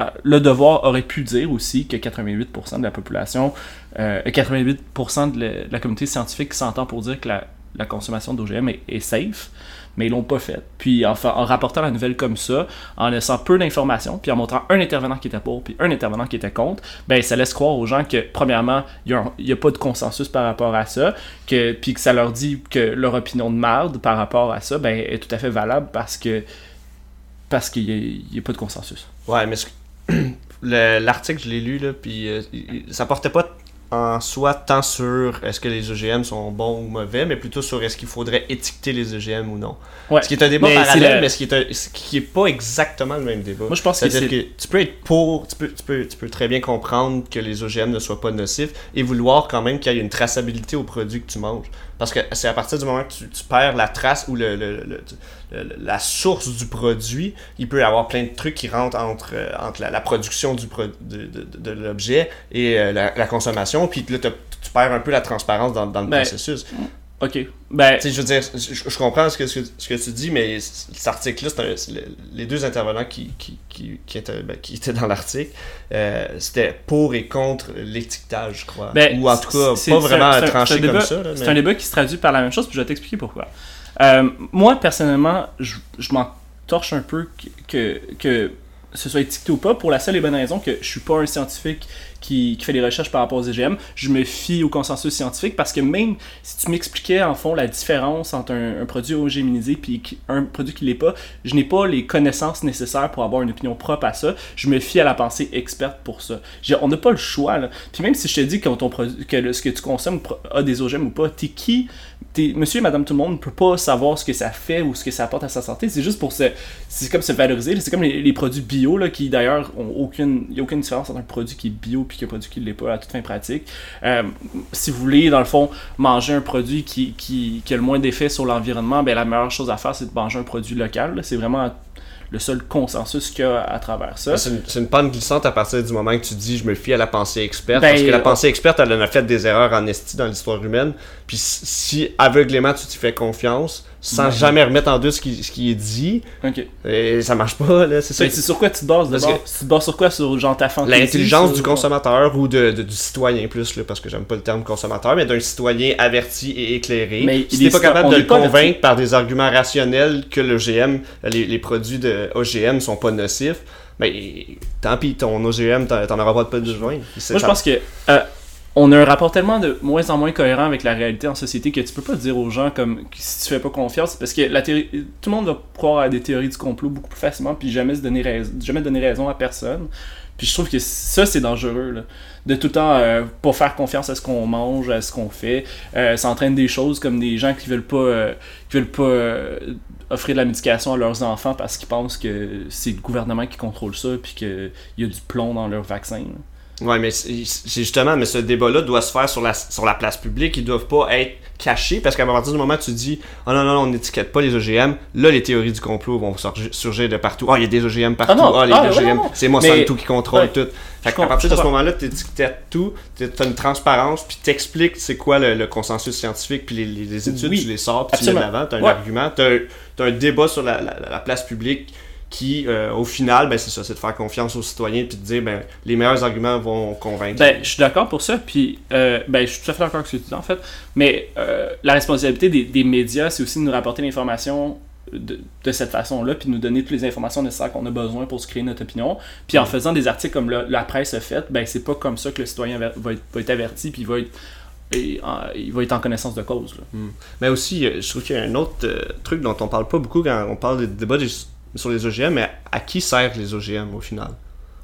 euh, le devoir aurait pu dire aussi que 88% de la population, euh, 88% de la, de la communauté scientifique s'entend pour dire que la, la consommation d'OGM est, est safe. Mais ils l'ont pas fait. Puis en, en rapportant la nouvelle comme ça, en laissant peu d'informations, puis en montrant un intervenant qui était pour, puis un intervenant qui était contre, ben ça laisse croire aux gens que, premièrement, il n'y a, pas de consensus par rapport à ça, que, puis que ça leur dit que leur opinion de marde par rapport à ça ben, est tout à fait valable parce que parce qu'il n'y a, pas de consensus.
Ouais, mais [clears throat] l'article, je l'ai lu, là, puis euh, ça portait pas en soi tant sur est-ce que les OGM sont bons ou mauvais, mais plutôt sur est-ce qu'il faudrait étiqueter les OGM ou non.
Ouais.
Ce qui est un débat
Mais
parallèle, mais ce qui est, un- ce qui est pas exactement le même débat.
Moi, je pense que
que tu peux être pour, tu peux, tu, peux, tu peux très bien comprendre que les OGM ne soient pas nocifs et vouloir quand même qu'il y ait une traçabilité au produit que tu manges. Parce que c'est à partir du moment que tu, tu perds la trace ou le, le- le- le- la source du produit, il peut y avoir plein de trucs qui rentrent entre, euh, entre la, la production du pro- de, de- de l'objet et euh, la, la consommation, puis là, tu perds un peu la transparence dans, dans le
Ben,
processus.
Ok. Ben,
Tu sais, je veux dire, je, je comprends ce que, ce que, ce que tu dis, mais cet article-là, c'est le- les deux intervenants qui, qui, qui, qui étaient, ben, qui étaient dans l'article, euh, c'était pour et contre l'étiquetage, je crois.
Ben,
Ou en tout cas,
c'est-
pas vraiment
un-
tranché comme ça.
C'est un débat qui se traduit par la même chose, puis je vais t'expliquer pourquoi. Euh, moi, personnellement, je, je m'en torche un peu que, que, que ce soit étiqueté ou pas, pour la seule et bonne raison que je suis pas un scientifique qui, fait des recherches par rapport aux EGM. Je me fie au consensus scientifique parce que même si tu m'expliquais en fond la différence entre un, un produit OGMisé puis un produit qui l'est pas, je n'ai pas les connaissances nécessaires pour avoir une opinion propre à ça. Je me fie à la pensée experte pour ça. On n'a pas le choix. Puis même si je te dis que, ton que ce que tu consommes a des OGM ou pas, t'es qui? T'es, Monsieur et Madame tout le monde ne peut pas savoir ce que ça fait ou ce que ça apporte à sa santé. C'est juste pour se, comme se valoriser. C'est comme les, produits bio là, qui d'ailleurs ont aucune, y a aucune différence entre un produit qui est bio puis qu'un produit qui ne l'est pas à toute fin pratique. Euh, si vous voulez dans le fond manger un produit qui, qui, qui a le moins d'effet sur l'environnement, ben la meilleure chose à faire c'est de manger un produit local. C'est vraiment le seul consensus qu'il y a à travers ça.
C'est une, pente glissante à partir du moment que tu dis je me fie à la pensée experte.
Ben,
parce que la
euh,
pensée experte, elle en a fait des erreurs en esti dans l'histoire humaine. Puis si aveuglément tu t'y fais confiance, sans
Ben.
jamais remettre en doute ce qui, ce qui est dit,
Ok.
et ça marche pas, là. C'est ça.
Ben, c'est sur quoi tu te bases? Tu te bases sur quoi? Sur genre ta fantaisie?
L'intelligence du consommateur ou de, de- du citoyen plus, là, parce que j'aime pas le terme consommateur, mais d'un citoyen averti et éclairé.
Mais
si t'es pas capable de le
pas
convaincre
averti.
par des arguments rationnels que le GM, les, les produits de OGM sont pas nocifs, ben tant pis, ton OGM, t'en auras pas de besoin.
Moi, je pense que euh, on a un rapport tellement de moins en moins cohérent avec la réalité en société que tu peux pas dire aux gens comme si tu fais pas confiance parce que la théorie, tout le monde va croire à des théories du complot beaucoup plus facilement puis jamais se donner raison, jamais donner raison à personne. Puis je trouve que ça c'est dangereux là. de tout le temps euh, pas faire confiance à ce qu'on mange, à ce qu'on fait. Euh, ça entraîne des choses comme des gens qui veulent pas euh, qui veulent pas euh, offrir de la médication à leurs enfants parce qu'ils pensent que c'est le gouvernement qui contrôle ça puis qu'il y a du plomb dans leur vaccin.
Ouais, mais c'est justement, mais ce débat-là doit se faire sur la, sur la place publique. Ils doivent pas être cachés parce qu'à partir du moment où tu dis, oh non, non, non, on n'étiquette pas les OGM, là, les théories du complot vont surgir, de partout. Ah, il y a des OGM partout.
Ah
Ah, les
ah,
OGM, c'est Monsanto
Mais-
qui contrôle
ouais.
tout. Fait qu'à partir de ce moment-là, tu étiquettes tout, t'as une transparence, puis t'expliques c'est quoi le, le consensus scientifique, puis les, les- les études,
Oui,
tu les sors, puis tu mets de l'avant, t'as un
Ouais.
argument, t'as as un débat sur la, la- la place publique qui, euh, au final, ben, c'est ça, c'est de faire confiance aux citoyens puis de dire, ben, les meilleurs arguments vont convaincre.
Ben, je suis d'accord pour ça, puis euh, ben, je suis tout à fait d'accord avec ce que tu dis en fait, mais euh, la responsabilité des, des médias, c'est aussi de nous rapporter l'information de, de cette façon-là, puis de nous donner toutes les informations nécessaires qu'on a besoin pour se créer notre opinion. Puis en faisant des articles comme le- la presse a fait, ben, c'est pas comme ça que le citoyen va va être, va être averti, puis va être, et, en- il va être en connaissance de cause. là.
Mais aussi, je trouve qu'il y a un autre euh, truc dont on parle pas beaucoup quand on parle des débats des- sur les OGM, mais à qui servent les OGM au final?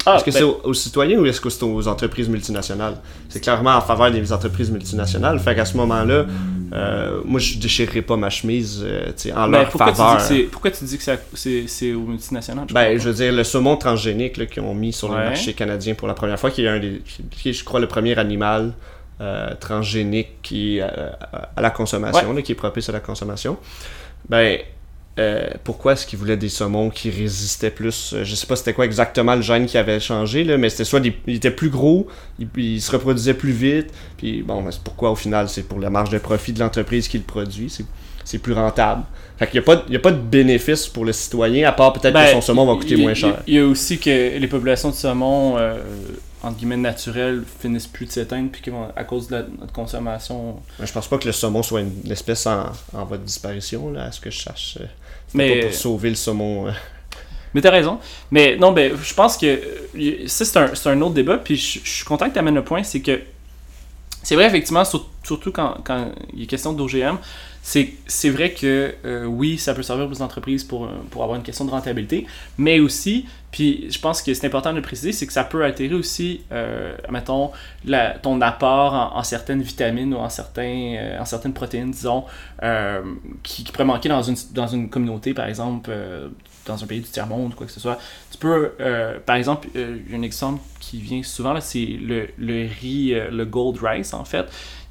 Ah,
Est-ce que
ben,
c'est aux, aux citoyens ou est-ce que c'est aux entreprises multinationales? C'est clairement en faveur des entreprises multinationales. Fait qu'à ce moment-là, euh, moi je déchirerai pas ma chemise euh, tu en
ben,
leur
pourquoi, tu dis
faveur.
que c'est- pourquoi tu dis que c'est- c'est c'est aux multinationales? je
Ben, je veux dire, le saumon transgénique qu'ils ont mis sur le
Ouais.
marché canadien pour la première fois, qui est un des, qui est, je crois, le premier animal euh, transgénique qui à la consommation, là, qui est propice à la consommation. Ben, euh, pourquoi est-ce qu'ils voulaient des saumons qui résistaient plus? Euh, Je sais pas c'était quoi exactement le gène qui avait changé, là, mais c'était soit des, ils étaient plus gros, ils, ils se reproduisaient plus vite, puis bon, ben, c'est pourquoi au final c'est pour la marge de profit de l'entreprise qui le produit, c'est, c'est plus rentable. Fait qu'il n'y a, a pas de bénéfice pour le citoyen, à part peut-être
Ben,
que son saumon va coûter moins cher.
Il y a aussi que les populations de saumon euh, entre guillemets, naturels finissent plus de s'éteindre, puis qu'à cause de la- notre consommation.
Je pense pas que le saumon soit une, une espèce en, en voie de disparition, là, à ce que je cherche. euh,
Mais-
pas pour sauver le saumon. euh. [laughs]
Mais t'as raison. Mais non, ben, je pense que euh, ça, c'est un, un autre débat, puis je, je suis content que tu amènes le point, c'est que c'est vrai, effectivement, sur- surtout quand, quand il est question d'OGM, c'est c'est vrai que euh, oui, ça peut servir aux entreprises pour, euh, pour avoir une question de rentabilité, mais aussi, puis je pense que c'est important de le préciser, c'est que ça peut altérer aussi, euh, mettons, ton apport en, certaines vitamines ou en, certains, euh, en certaines protéines, disons, euh, qui, pourraient manquer dans une, dans une communauté, par exemple, dans un pays du tiers-monde ou quoi que ce soit. Tu peux, par exemple, un exemple qui vient souvent, c'est le, riz, le gold rice, en fait,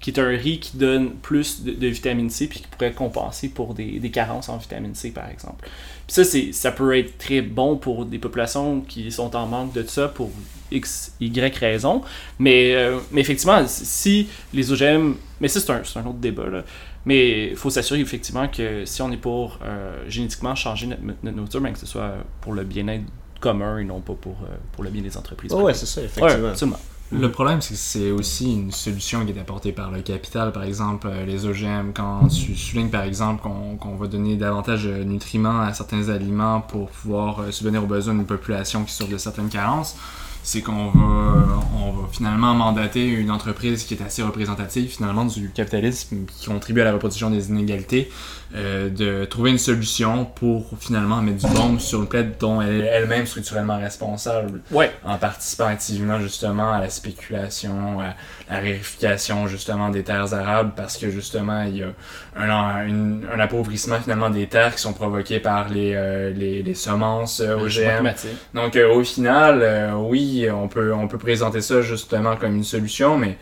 qui est un riz qui donne plus de, de vitamine C puis qui pourrait compenser pour des, des carences en vitamine C, par exemple. Puis ça, c'est, ça peut être très bon pour des populations qui sont en manque de ça pour X, Y raison. Mais, euh, mais effectivement, si les OGM... Mais ça, c'est un, un autre débat, là. Mais il faut s'assurer effectivement que si on est pour euh, génétiquement changer notre, notre nourriture, ben, que ce soit pour le bien-être commun et non pas pour, euh, pour le bien des entreprises.
Oh, ouais,
privées.
c'est ça, effectivement.
Le problème, c'est que c'est aussi une solution qui est apportée par le capital. Par exemple, euh, les OGM, quand tu soulignes par exemple qu'on qu'on va donner davantage de nutriments à certains aliments pour pouvoir euh, subvenir aux besoins d'une population qui souffre de certaines carences, c'est qu'on va, on va finalement mandater une entreprise qui est assez représentative finalement du capitalisme, qui contribue à la reproduction des inégalités, euh, de trouver une solution pour finalement mettre du bombe sur le plaid dont elle est elle-même structurellement responsable
Ouais.
en participant activement justement à la spéculation, à la vérification justement des terres arables parce que justement il y a un, une- un appauvrissement finalement des terres qui sont provoqués par les, euh, les, les semences euh, OGM. Donc euh, au final, euh, oui, on peut, on peut présenter ça justement comme une solution, mais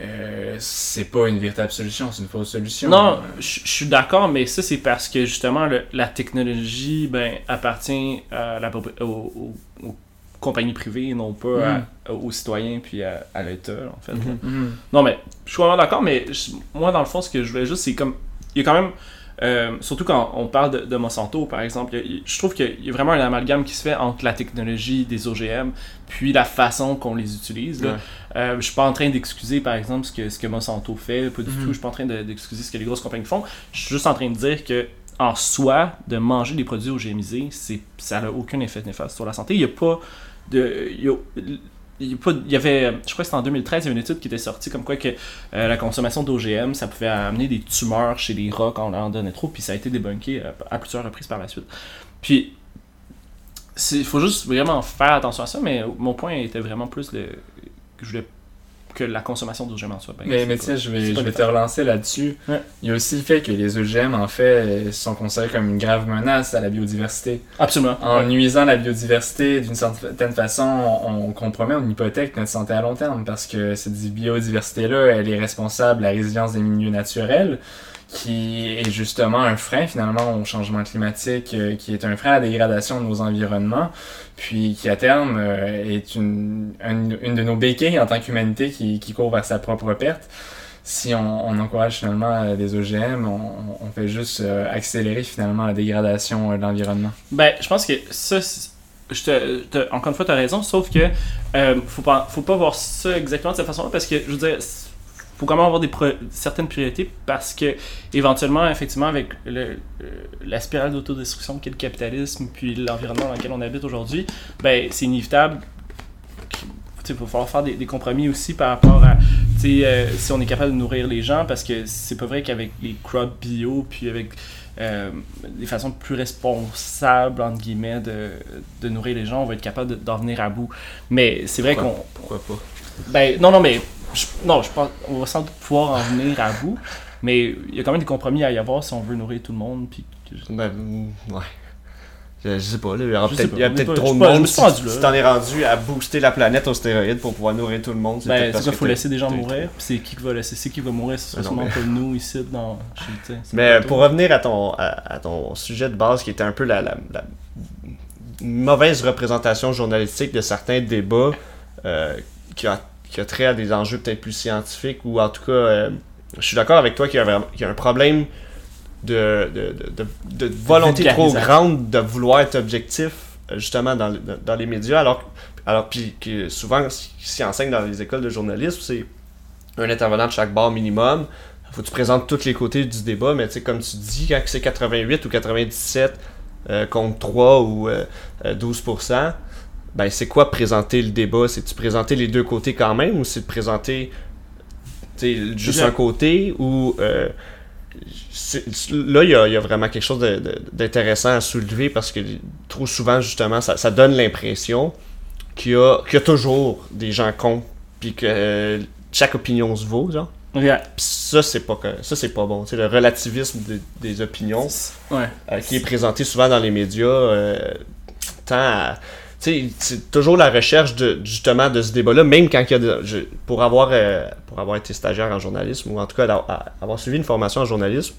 euh, c'est pas une véritable solution, c'est une fausse solution.
Non, je suis d'accord, mais ça, c'est parce que justement, le- la technologie ben, appartient à la, aux, aux- aux compagnies privées et non pas à- aux citoyens puis à, à l'État, en fait.
Mhm.
mhm.
Non, mais je suis vraiment d'accord, mais moi, dans le fond, ce que je voulais juste, c'est comme. Il y a quand même. Euh, surtout quand on parle de, de Monsanto, par exemple, il il- je trouve qu'il y a vraiment un amalgame qui se fait entre la technologie des OGM puis la façon qu'on les utilise. là.
Ouais.
Euh, je suis pas en train d'excuser, par exemple, ce que, ce que Monsanto fait, pas du
Mhm.
tout. Je suis pas en train de- d'excuser ce que les grosses compagnies font. Je suis juste en train de dire que en soi, de manger des produits OGMisés, ça n'a aucun effet néfaste sur la santé. Il n'y a pas de. il y a- il y, avait, je crois que c'était en 2013, il y a une étude qui était sortie comme quoi que euh, la consommation d'OGM, ça pouvait amener des tumeurs chez les rats quand on en donnait trop, puis ça a été débunké à, à plusieurs reprises par la suite. Puis, il faut juste vraiment faire attention à ça, mais mon point était vraiment plus le, que je voulais que la consommation d'OGM en soit. ben,
Mais, mais sais, je vais,
pas
je vais te relancer là-dessus.
Ouais.
Il y a aussi le fait que les OGM, en fait, euh, sont considérés comme une grave menace à la biodiversité.
Absolument.
En nuisant à la biodiversité, d'une certaine façon, on, on compromet, on hypothèque notre santé à long terme parce que cette biodiversité-là, elle est responsable de la résilience des milieux naturels, qui est justement un frein finalement au changement climatique, euh, qui est un frein à la dégradation de nos environnements, puis qui à terme euh, est une, une, de nos béquilles en tant qu'humanité qui, qui court vers sa propre perte. Si on, encourage finalement euh, les OGM, on, fait juste accélérer finalement la dégradation de l'environnement.
Ben, je pense que ça, je te, encore une fois, tu as raison, sauf que faut, pas, faut pas voir ça exactement de cette façon-là parce que, je veux dire, faut quand même avoir des pro- certaines priorités parce que, éventuellement, effectivement, avec le, euh, la spirale d'autodestruction qu'est le capitalisme puis l'environnement dans lequel on habite aujourd'hui, ben, c'est inévitable. Il va falloir faire des, des compromis aussi par rapport à euh, si on est capable de nourrir les gens parce que c'est pas vrai qu'avec les crops bio puis avec euh, des façons plus responsables entre guillemets de, de nourrir les gens on va être capable de- d'en venir à bout mais c'est vrai qu'on
Pourquoi pas?
Ben non non mais je, non je pense on va sans doute pouvoir en venir à bout mais il y a quand même des compromis à y avoir si on veut nourrir tout le monde puis
Ben, mm, ouais. Je, je sais pas, là, il y aura peut-être
pas-
trop de monde. Si, si t'en es rendu à booster la planète aux stéroïdes pour pouvoir nourrir tout le monde, c'est
ben
parce que
faut laisser des gens mourir puis c'est qui qui va laisser c'est qui va mourir c'est
Ben
sûrement
mais-
pas nous ici dans sais,
Mais pour revenir à ton, à, à ton sujet de base, qui était un peu la, la- la mauvaise représentation journalistique de certains débats euh, qui, a, qui a trait à des enjeux peut-être plus scientifiques, ou en tout cas, euh, je suis d'accord avec toi qu'il y, a y un problème de, de, de, volonté trop grande de vouloir être objectif, euh, justement, dans, dans les médias, alors Alors, puis que souvent, ce qui s'y enseigne dans les écoles de journalisme, c'est un intervenant de chaque bar minimum. Faut que tu présentes tous les côtés du débat, mais tu sais, comme tu dis, quand c'est 88 ou 97 euh, contre 3 ou euh, euh, 12%, ben c'est quoi présenter le débat? C'est-tu présenter les deux côtés quand même ou c'est de présenter juste un côté ou euh, là il y, a- il y a vraiment quelque chose d'intéressant à soulever parce que trop souvent justement ça, ça donne l'impression qu'il y, a, qu'il y a toujours des gens contre puis que euh, chaque opinion se vaut genre. Ça c'est pas ça c'est pas bon, c'est le relativisme des- des opinions
Ouais.
euh, qui est présenté souvent dans les médias, euh, tend à- c'est toujours la recherche justement de ce débat-là, même quand il y a pour avoir euh, pour avoir été stagiaire en journalisme ou en tout cas avoir suivi une formation en journalisme,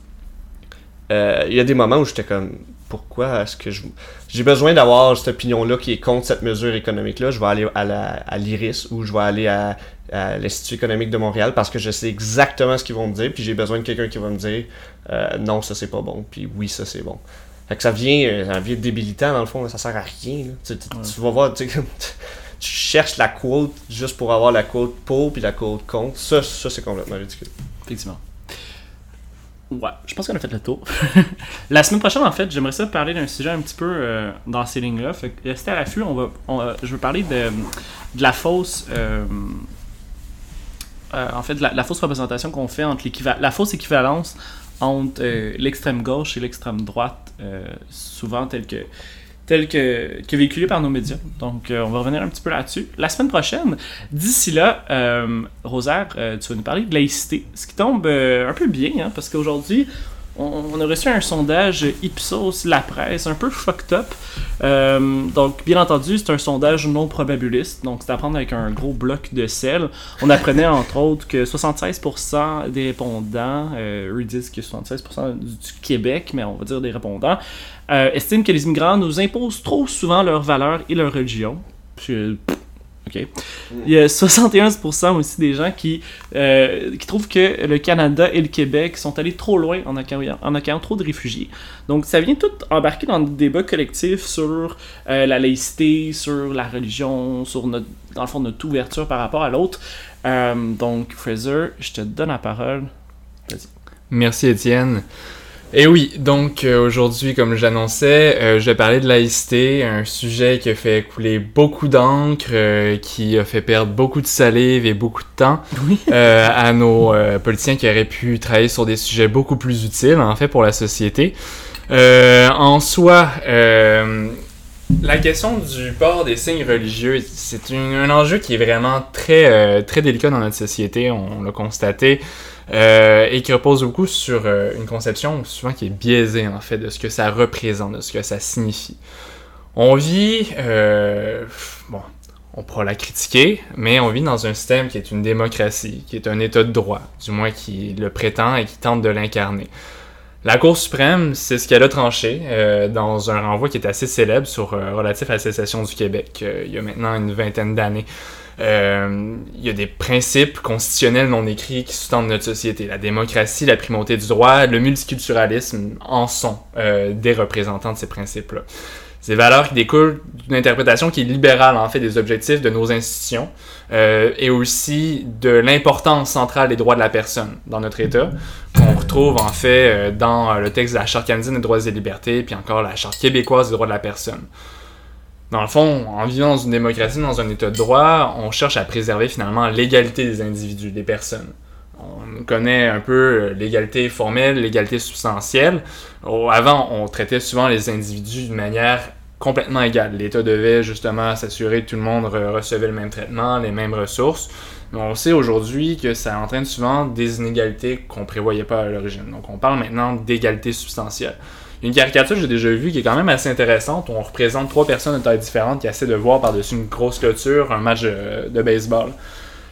euh, il y a des moments où j'étais comme pourquoi est-ce que j'ai besoin d'avoir cette opinion-là qui est contre cette mesure économique-là, je vais aller à l'IRIS ou je vais aller à, à l'Institut économique de Montréal parce que je sais exactement ce qu'ils vont me dire, puis j'ai besoin de quelqu'un qui va me dire euh, non, ça c'est pas bon, puis oui, ça c'est bon. Fait que ça vient, euh, ça vient débilitant dans le fond, ça sert à rien. Tu, tu- tu vas voir, tu cherches la quote juste pour avoir la quote pour puis la quote contre. Ça, ça c'est complètement ridicule.
Effectivement. Ouais, je pense qu'on a fait le tour. [laughs] la semaine prochaine, en fait, j'aimerais ça parler d'un sujet un petit peu euh, dans ces lignes-là. Fait que restez à l'affût. On va, on va- je veux parler de, de la fausse. euh, euh, en fait, de la, la fausse représentation qu'on fait entre. La fausse équivalence entre euh, l'extrême gauche et l'extrême droite, euh, souvent telle que telle que, que par nos médias. Donc, euh, on va revenir un petit peu là-dessus. La semaine prochaine, d'ici là, euh, Rosaire, euh, tu vas nous parler de laïcité, ce qui tombe euh, un peu bien, hein, parce qu'aujourd'hui, on, a reçu un sondage Ipsos La Presse, un peu fucked up. Euh, donc, bien entendu, c'est un sondage non probabiliste, donc c'est à prendre avec un gros bloc de sel. On apprenait entre autres que 76% des répondants, euh, eux disent que 76% du, Québec, mais on va dire des répondants, euh, estiment que les immigrants nous imposent trop souvent leurs valeurs et leur religion. Il y a 71% aussi des gens qui, euh, qui trouvent que le Canada et le Québec sont allés trop loin en accueillant, trop de réfugiés. Donc ça vient tout embarquer dans des débats collectifs sur euh, la laïcité, sur la religion, sur notre, dans le fond notre ouverture par rapport à l'autre. Euh, donc Fraser, je te donne la parole.
Merci Étienne. Et oui, donc euh, aujourd'hui, comme j'annonçais, euh, je vais parler de laïcité, un sujet qui a fait couler beaucoup d'encre, euh, qui a fait perdre beaucoup de salive et beaucoup de temps [laughs]
Oui.
à nos politiciens qui auraient pu travailler sur des sujets beaucoup plus utiles, en fait, pour la société. En soi, la question du port des signes religieux, c'est un enjeu qui est vraiment très, très délicat dans notre société, on l'a constaté. Euh, et qui repose beaucoup sur euh, une conception souvent qui est biaisée en fait de ce que ça représente, de ce que ça signifie. On vit, euh, bon, on pourra la critiquer, mais on vit dans un système qui est une démocratie, qui est un état de droit, du moins qui le prétend et qui tente de l'incarner. La Cour suprême, c'est ce qu'elle a tranché dans un renvoi qui est assez célèbre sur relatif à la sécession du Québec, il y a maintenant une vingtaine d'années. Euh, il y a des principes constitutionnels non écrits qui sous-tendent notre société. La démocratie, la primauté du droit, le multiculturalisme en sont euh, des représentants de ces principes-là. Ces valeurs qui découlent d'une interprétation qui est libérale en fait des objectifs de nos institutions euh, et aussi de l'importance centrale des droits de la personne dans notre État, qu'on retrouve en fait euh, dans le texte de la Charte canadienne des droits et libertés, puis encore la Charte québécoise des droits de la personne. Dans le fond, en vivant dans une démocratie, dans un état de droit, on cherche à préserver finalement l'égalité des individus, des personnes. On connaît un peu l'égalité formelle, l'égalité substantielle. Avant, on traitait souvent les individus d'une manière complètement égale. L'État devait justement s'assurer que tout le monde re- recevait le même traitement, les mêmes ressources. Mais on sait aujourd'hui que ça entraîne souvent des inégalités qu'on prévoyait pas à l'origine. Donc on parle maintenant d'égalité substantielle. Une caricature que j'ai déjà vue qui est quand même assez intéressante on représente trois personnes de taille différentes qui essaient de voir par-dessus une grosse clôture un match de, de baseball.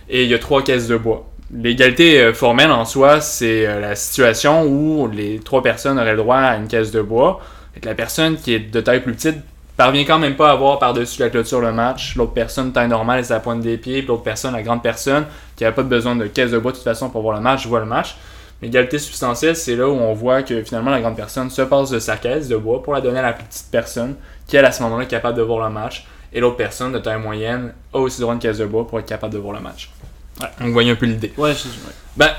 Et il y a trois caisses de bois. L'égalité euh, formelle en soi, c'est euh, la situation où les trois personnes auraient le droit à une caisse de bois. Et la personne qui est de taille plus petite parvient quand même pas à voir par-dessus la clôture le match. L'autre personne, taille normale, et sa pointe des pieds. L'autre personne, la grande personne, qui n'a pas besoin de caisse de bois de toute façon pour voir le match, voit le match. L'égalité substantielle, c'est là où on voit que finalement la grande personne se passe de sa caisse de bois pour la donner à la plus petite personne, qui elle à ce moment-là est capable de voir le match et l'autre personne de taille moyenne a aussi droit à une caisse de bois pour être capable de voir le match. Donc, vous voyez un peu l'idée.
Ouais, je- ouais.
Ben,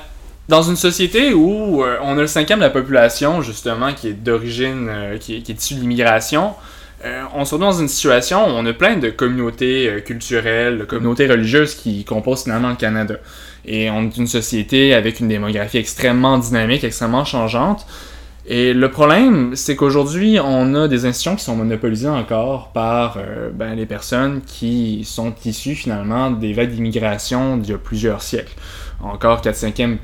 dans une société où euh, on a le cinquième de la population, justement, qui est d'origine, euh, qui, est- qui est issue de l'immigration, euh, on se retrouve dans une situation où on a plein de communautés culturelles, de communautés religieuses qui composent finalement le Canada. Et on est une société avec une démographie extrêmement dynamique, extrêmement changeante. Et le problème, c'est qu'aujourd'hui, on a des institutions qui sont monopolisées encore par euh, ben, les personnes qui sont issues finalement des vagues d'immigration d'il y a plusieurs siècles. Encore 4-5e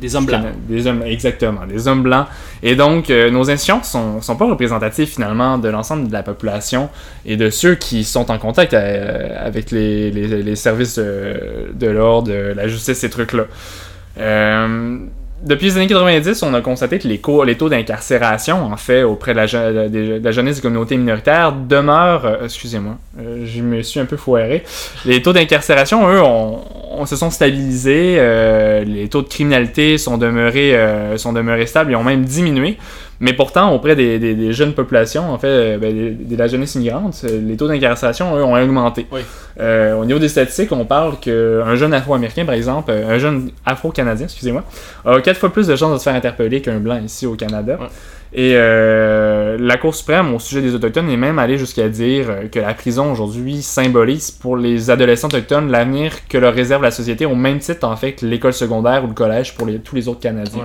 Des hommes blancs.
des hommes, exactement, des hommes blancs. Et donc, euh, nos institutions sont, sont pas représentatives finalement de l'ensemble de la population et de ceux qui sont en contact euh, avec les, services de, de l'ordre, de la justice, ces trucs-là. Euh, depuis les années 90, on a constaté que les, co- les taux d'incarcération, en fait, auprès de la, de- jeunesse des communautés minoritaires demeurent. euh, excusez-moi, euh, je me suis un peu foiré. Les taux d'incarcération, eux, on, se sont stabilisés. euh, les taux de criminalité sont demeurés stables et ont même diminué. Mais pourtant, auprès des, des- des jeunes populations, en fait, euh, ben, de la jeunesse immigrante, euh, les taux d'incarcération, eux, ont augmenté.
Oui.
Euh, au niveau des statistiques, on parle qu'un jeune afro-américain, par exemple, un jeune afro-canadien, excusez-moi, a quatre fois plus de chances de se faire interpeller qu'un blanc ici au Canada.
Ouais.
Et euh, la Cour suprême, au sujet des Autochtones, est même allée jusqu'à dire que la prison aujourd'hui symbolise pour les adolescents autochtones l'avenir que leur réserve la société, au même titre en fait que l'école secondaire ou le collège pour les- tous les autres Canadiens.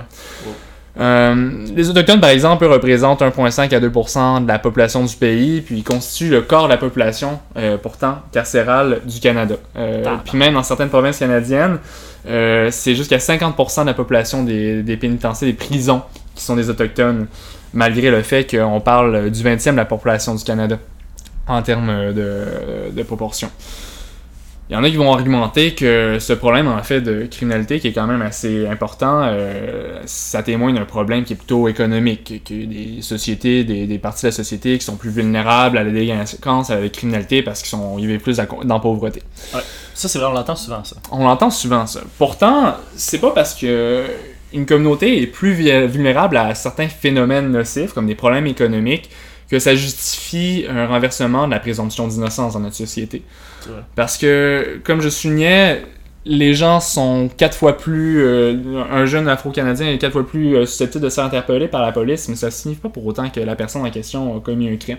Ouais.
Euh, les Autochtones, par exemple, eux, représentent 1,5 à 2% de la population du pays, puis ils constituent le corps de la population, euh, pourtant, carcérale du Canada. Euh, puis même dans certaines provinces canadiennes, c'est jusqu'à 50% de la population des, des pénitenciers, des prisons, qui sont des Autochtones, malgré le fait qu'on parle du 20e de la population du Canada, en termes de, de proportion. Il y en a qui vont argumenter que ce problème en fait de criminalité qui est quand même assez important, euh, ça témoigne d'un problème qui est plutôt économique, que des sociétés, des, des parties de la société qui sont plus vulnérables à la délinquance, à la criminalité parce qu'ils sont ils vivent plus à- dans la pauvreté.
Ça, c'est vrai, on l'entend souvent, ça.
On l'entend souvent ça. Pourtant, c'est pas parce que une communauté est plus vulnérable à certains phénomènes nocifs comme des problèmes économiques que ça justifie un renversement de la présomption d'innocence dans notre société. Parce que, comme je soulignais, les gens sont quatre fois plus. euh, un jeune afro-canadien est quatre fois plus euh, susceptible de se faire interpeller par la police, mais ça signifie pas pour autant que la personne en question a commis un crime.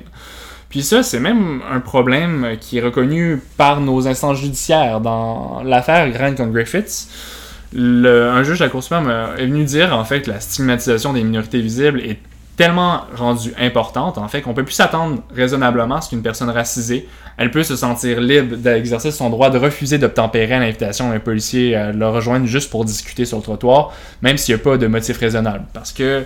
Puis ça, c'est même un problème qui est reconnu par nos instances judiciaires. Dans l'affaire Grant contre Griffiths, le- un juge de la Cour suprême est venu dire en fait que la stigmatisation des minorités visibles est tellement rendue importante en fait qu'on peut plus s'attendre raisonnablement à ce qu'une personne racisée elle peut se sentir libre d'exercer son droit de refuser d'obtempérer à l'invitation d'un policier à le rejoindre juste pour discuter sur le trottoir, même s'il n'y a pas de motif raisonnable. Parce que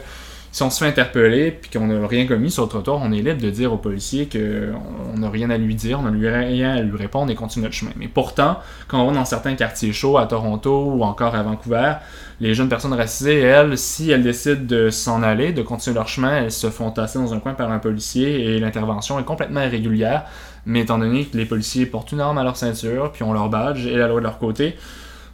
si on se fait interpeller puis qu'on n'a rien commis sur le trottoir, on est libre de dire au policier qu'on n'a rien à lui dire, on n'a rien à lui répondre et continue notre chemin. Mais pourtant, quand on va dans certains quartiers chauds à Toronto ou encore à Vancouver, les jeunes personnes racisées, elles, si elles décident de s'en aller, de continuer leur chemin, elles se font tasser dans un coin par un policier et l'intervention est complètement irrégulière. Mais étant donné que les policiers portent une arme à leur ceinture, puis ont leur badge et la loi de leur côté,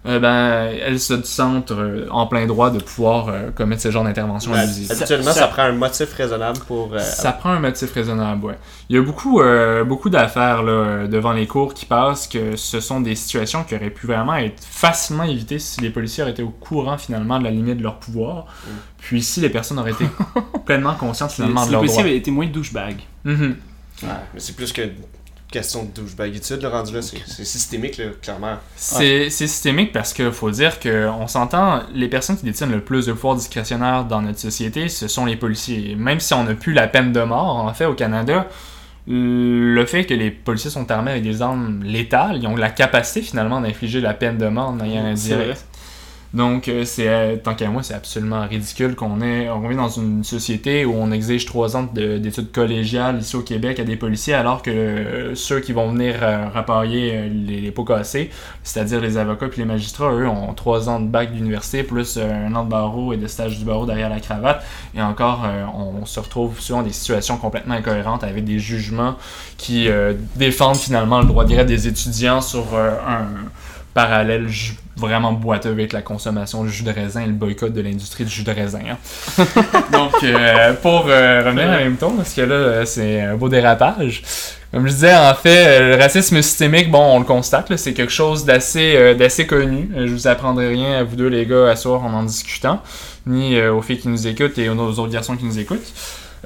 euh, ben, elles se sentent euh, en plein droit de pouvoir euh, commettre ce genre d'intervention
Ben,
abusive.
Habituellement,
Ça-
ça, prend un motif raisonnable pour. euh,
Ça prend un motif raisonnable, ouais. Il y a beaucoup, euh, beaucoup d'affaires là, devant les cours qui passent que ce sont des situations qui auraient pu vraiment être facilement évitées si les policiers auraient été au courant finalement de la limite de leur pouvoir. Puis si les personnes auraient été [laughs] pleinement conscientes finalement
Si
de
le
leur
policier
droit.
avait été moins douchebag.
Mhm.
Ouais, mais c'est plus qu'une question de douchebagitude, le rendu là. C'est c'est systémique, là, clairement.
C'est c'est systémique parce qu'il faut dire qu'on s'entend, les personnes qui détiennent le plus de pouvoir discrétionnaire dans notre société, ce sont les policiers. Même si on n'a plus la peine de mort, en fait, au Canada, le fait que les policiers sont armés avec des armes létales, ils ont la capacité finalement d'infliger la peine de mort de manière
C'est vrai.
indirecte. Donc, euh, c'est euh, tant qu'à moi, c'est absolument ridicule qu'on ait, on vit dans une société où on exige trois ans de- d'études collégiales ici au Québec à des policiers, alors que euh, ceux qui vont venir euh, les, pots cassés, c'est-à-dire les avocats puis les magistrats, eux, ont trois ans de bac d'université plus un an de barreau et de stage du barreau derrière la cravate. Et encore, on se retrouve souvent dans des situations complètement incohérentes avec des jugements qui défendent finalement le droit grève des étudiants sur un parallèle vraiment boiteux avec la consommation du jus de raisin et le boycott de l'industrie du jus de raisin. hein. [laughs] Donc, euh, pour euh, revenir à Hamilton, parce que là, euh, c'est un beau dérapage. Comme je disais, en fait, euh, le racisme systémique, bon, on le constate, là, c'est quelque chose d'assez euh, d'assez connu. Euh, Je vous apprendrai rien à vous deux, les gars, à soir en en discutant, ni aux filles qui nous écoutent et aux autres garçons qui nous écoutent.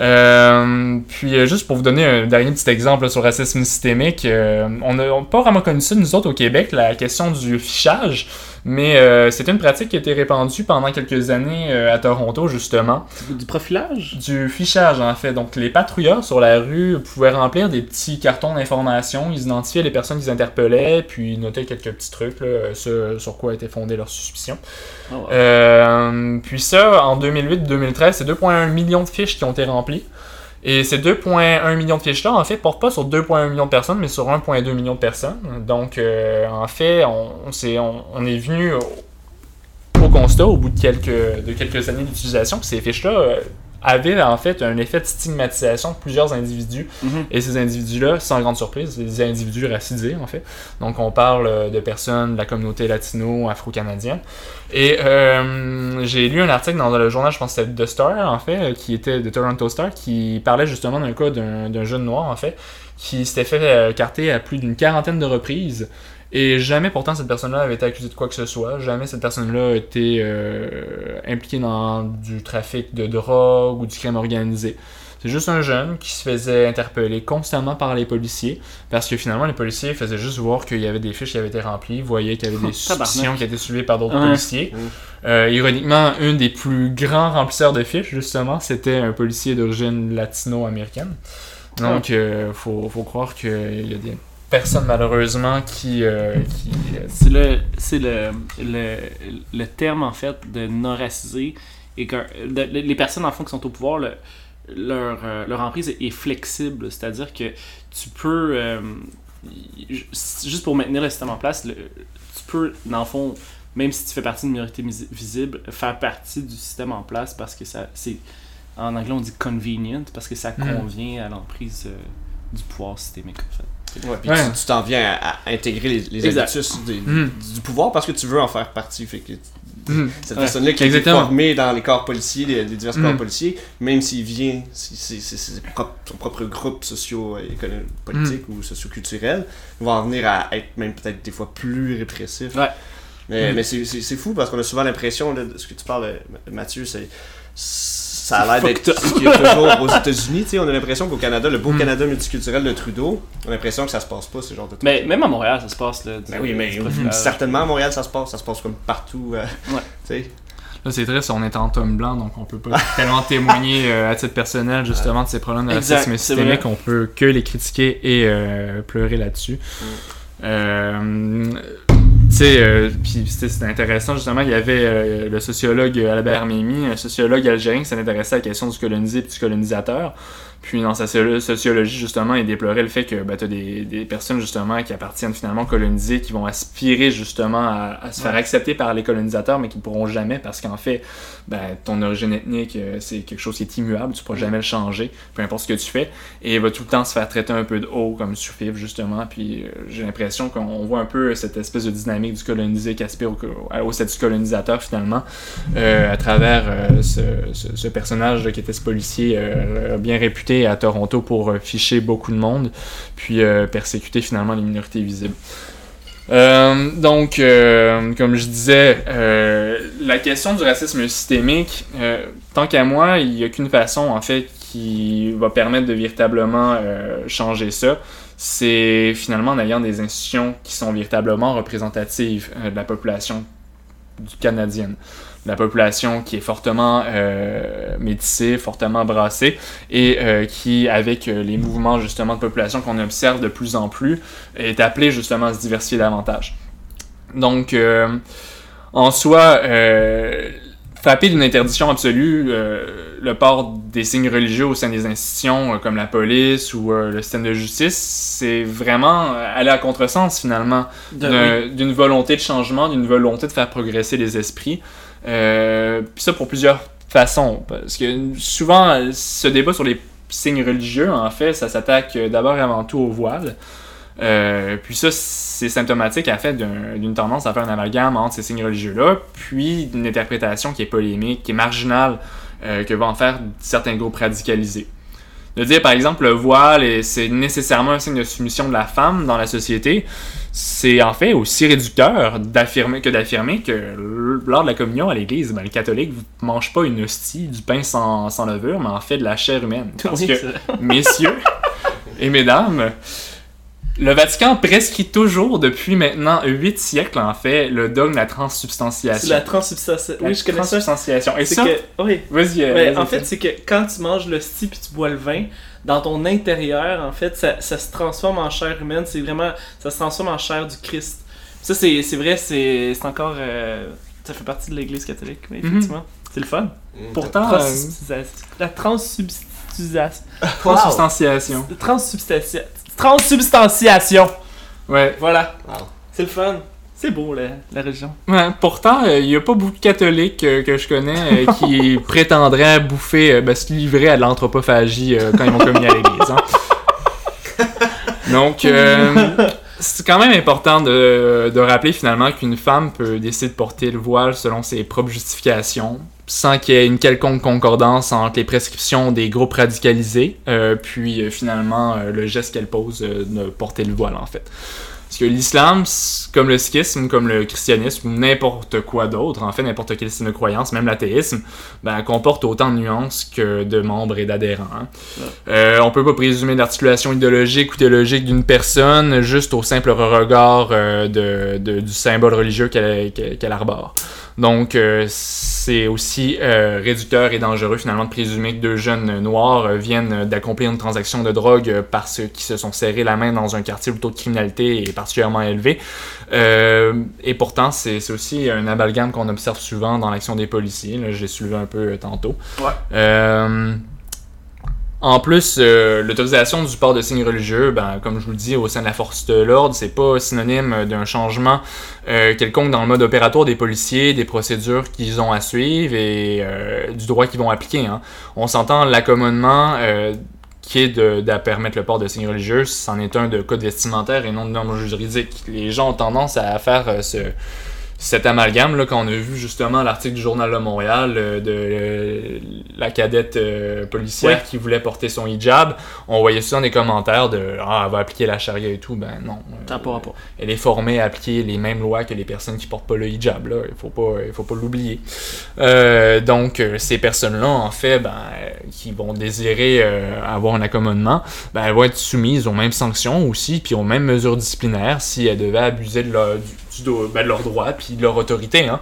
Euh, puis euh, juste pour vous donner un dernier petit exemple sur le racisme systémique, euh, on n'a pas vraiment connu ça nous autres au Québec, la question du fichage, mais euh, c'est une pratique qui a été répandue pendant quelques années euh, à Toronto justement.
Du profilage?
Du fichage, en fait. Donc, les patrouilleurs sur la rue pouvaient remplir des petits cartons d'information. Ils identifiaient les personnes qu'ils interpellaient, puis ils notaient quelques petits trucs là, sur, sur quoi était fondée leur suspicion.
Ah ouais.
Euh, puis ça, en 2008-2013, c'est 2,1 millions de fiches qui ont été remplies. Et ces 2,1 millions de fiches-là, en fait, portent pas sur 2,1 millions de personnes, mais sur 1,2 millions de personnes. Donc, euh, en fait, on, s'est- on- est venu au, constat, au bout de quelques, de quelques années d'utilisation, que ces fiches-là avaient en fait un effet de stigmatisation de plusieurs individus.
Mhm.
Et ces individus-là, sans grande surprise, c'est des individus racisés, en fait. Donc, on parle euh, de personnes de la communauté latino, afro-canadienne. Et euh, j'ai lu un article dans le journal, je pense que c'était The Star, en fait, euh, qui était de Toronto Star, qui parlait justement d'un cas d'un jeune noir, en fait, qui s'était fait carter à plus d'une quarantaine de reprises. Et jamais pourtant cette personne-là avait été accusée de quoi que ce soit. Jamais cette personne-là a été euh, impliquée dans du trafic de drogue ou du crime organisé. C'est juste un jeune qui se faisait interpeller constamment par les policiers parce que finalement les policiers faisaient juste voir qu'il y avait des fiches qui avaient été remplies, voyaient qu'il y avait des [laughs] suspicions qui étaient soulevées par d'autres
Ouais.
policiers. Euh, ironiquement, un des plus grands remplisseurs de fiches, justement, c'était un policier d'origine latino-américaine. Donc, euh, faut, faut croire qu'il y a des personnes, malheureusement, qui... euh, qui euh,
C'est le, c'est le, le, le terme en fait de non racisé et que de- de- les personnes en fond qui sont au pouvoir, le- leur, euh, leur emprise est, est flexible, c'est-à-dire que tu peux euh, juste pour maintenir le système en place, le- tu peux dans le fond même si tu fais partie d'une minorité visible, faire partie du système en place parce que ça c'est en anglais on dit convenient parce que ça
Mm.
convient à l'emprise euh, du pouvoir systémique en fait.
Ouais, puis
Ouais.
tu- t'en viens à, à intégrer les, les
Exact.
habitus des-
Mm.
du pouvoir parce que tu veux en faire partie. Fait que
Mhm.
cette
Ouais,
personne-là qui est formée dans les corps policiers, les, les divers
Mm.
corps policiers, même s'il vient, si c'est son propre groupe socio-politique
Mm.
ou socio-culturel, va en venir à être même peut-être des fois plus répressif.
Ouais.
Mais,
Mm.
mais c'est- fou parce qu'on a souvent l'impression, là, de ce que tu parles, euh, Mathieu, c'est. Ça a l'air d'être
fucked
ce qu'il y a toujours aux États-Unis. tu sais, On a l'impression qu'au Canada, le beau
Mm.
Canada multiculturel de Trudeau, on a l'impression que ça se passe pas, ce genre de trucs.
Mais même à Montréal ça se passe là.
Ben oui, mais certainement à Montréal, ça se passe. Ça se passe comme partout. euh,
Ouais.
tu sais.
Là, c'est triste, on est en tome blanc, donc on peut pas [laughs] tellement témoigner euh, à titre personnel, justement, de ces problèmes de racisme
c'est
systémique.
vrai.
On peut que les critiquer et euh, pleurer là-dessus.
Mm.
Euh, sais, euh, c'était intéressant, justement, il y avait euh, le sociologue Albert Mimi, un sociologue algérien qui s'intéressait à la question du colonisé et du colonisateur. Puis dans sa socio- sociologie, justement, il déplorait le fait que ben, tu as des, des personnes, justement, qui appartiennent finalement colonisées, qui vont aspirer, justement, à, à se faire accepter par les colonisateurs, mais qui ne pourront jamais, parce qu'en fait, ben, ton origine ethnique, euh, c'est quelque chose qui est immuable, tu ne pourras jamais le changer, peu importe ce que tu fais, et il va tout le temps se faire traiter un peu de haut, comme sous-fifre, justement, puis euh, j'ai l'impression qu'on voit un peu cette espèce de dynamique du colonisé qui aspire au, au, au statut colonisateur, finalement, euh, à travers euh, ce, ce- ce personnage qui était ce policier euh, bien réputé à Toronto pour euh, ficher beaucoup de monde, puis euh, persécuter finalement les minorités visibles. Euh, donc, comme je disais, la question du racisme systémique, tant qu'à moi, il n'y a qu'une façon, en fait, qui va permettre de véritablement changer ça. C'est finalement en ayant des institutions qui sont véritablement représentatives de la population canadienne. La population qui est fortement euh, métissée, fortement brassée, et euh, qui, avec euh, les mouvements justement de population qu'on observe de plus en plus, est appelée justement à se diversifier davantage. Donc, euh, en soi, euh, frapper d'une interdiction absolue, euh, le port des signes religieux au sein des institutions euh, comme la police ou euh, le système de justice, c'est vraiment aller à contresens finalement d'un- d'une volonté de changement, d'une volonté de faire progresser les esprits. Euh, puis ça pour plusieurs façons. Parce que souvent, ce débat sur les signes religieux, en fait, ça s'attaque d'abord et avant tout au voile. Euh, puis ça, c'est symptomatique en fait d'un- d'une tendance à faire un amalgame entre ces signes religieux-là, puis d'une interprétation qui est polémique, qui est marginale, euh, que vont faire certains groupes radicalisés. De dire, par exemple, le voile, c'est nécessairement un signe de soumission de la femme dans la société, c'est en fait aussi réducteur d'affirmer que d'affirmer que lors de la communion à l'église, ben, les catholiques ne mangent pas une hostie, du pain sans, sans levure, mais en fait de la chair humaine. [laughs] Parce que, messieurs et mesdames, le Vatican prescrit toujours, depuis maintenant huit siècles en fait, le dogme de la transsubstantiation.
la transsubstantiation.
La
Oui, je connais ça.
transsubstantiation. Et
C'est
ça,
que, oui.
vas-y. euh,
Ben,
vas-y,
en fait, c'est que quand tu manges l'hostie puis tu bois le vin, dans ton intérieur, en fait, ça, ça se transforme en chair humaine. C'est vraiment, ça se transforme en chair du Christ. Ça, c'est c'est vrai, c'est c'est encore, euh, ça fait partie de l'Église catholique, oui, effectivement. C'est le fun.
pourtant, euh,
Transsubstantiation. La transsubstantiation. [laughs]
transsubstantiation.
Transsubstantiation. Transsubstantiation.
Ouais.
Voilà.
Wow.
C'est le fun. C'est beau, la, la.
Ouais, pourtant, il n'y a pas beaucoup de catholiques euh, que je connais euh, qui [laughs] prétendraient bouffer, euh, ben, se livrer à de l'anthropophagie euh, quand ils vont communier à l'église. hein. [laughs] Donc, euh, c'est quand même important de, de rappeler finalement qu'une femme peut décider de porter le voile selon ses propres justifications, sans qu'il y ait une quelconque concordance entre les prescriptions des groupes radicalisés, euh, puis euh, finalement euh, le geste qu'elle pose euh, de porter le voile en fait. Parce que l'islam, comme le sikhisme, comme le christianisme, ou n'importe quoi d'autre, en fait, n'importe quel système de croyance, même l'athéisme, ben, comporte autant de nuances que de membres et d'adhérents. hein. Euh, on peut pas présumer l'articulation idéologique ou théologique d'une personne juste au simple regard euh, de, de- du symbole religieux qu'elle arbore. Donc, euh, c'est aussi euh, réducteur et dangereux finalement de présumer que deux jeunes noirs euh, viennent d'accomplir une transaction de drogue parce qu'ils se sont serrés la main dans un quartier où le taux de criminalité est particulièrement élevé. Euh, et pourtant, c'est aussi un amalgame qu'on observe souvent dans l'action des policiers. L'ai soulevé un peu tantôt.
Ouais.
En plus, euh, l'autorisation du port de signes religieux, ben, comme je vous le dis, au sein de la force de l'ordre, c'est pas synonyme d'un changement euh, quelconque dans le mode opératoire des policiers, des procédures qu'ils ont à suivre et euh, du droit qu'ils vont appliquer. hein. On s'entend l'accommodement euh, qui est de, de permettre le port de signes religieux, c'en est un de code vestimentaire et non de normes juridiques. Les gens ont tendance à faire euh, ce, cet amalgame là qu'on a vu justement l'article du journal de Montréal euh, de euh, la cadette euh, policière
Ouais.
qui voulait porter son hijab on voyait ça dans les commentaires de ah elle va appliquer la charia et tout ben non
T'as pas rapport.
elle est formée à appliquer les mêmes lois que les personnes qui portent pas le hijab là il faut pas il faut pas l'oublier donc ces personnes là en fait ben qui vont désirer avoir un accommodement ben elles vont être soumises aux mêmes sanctions aussi puis aux mêmes mesures disciplinaires si elles devaient abuser de leur, du- do- ben, de leurs droits puis de leur autorité hein.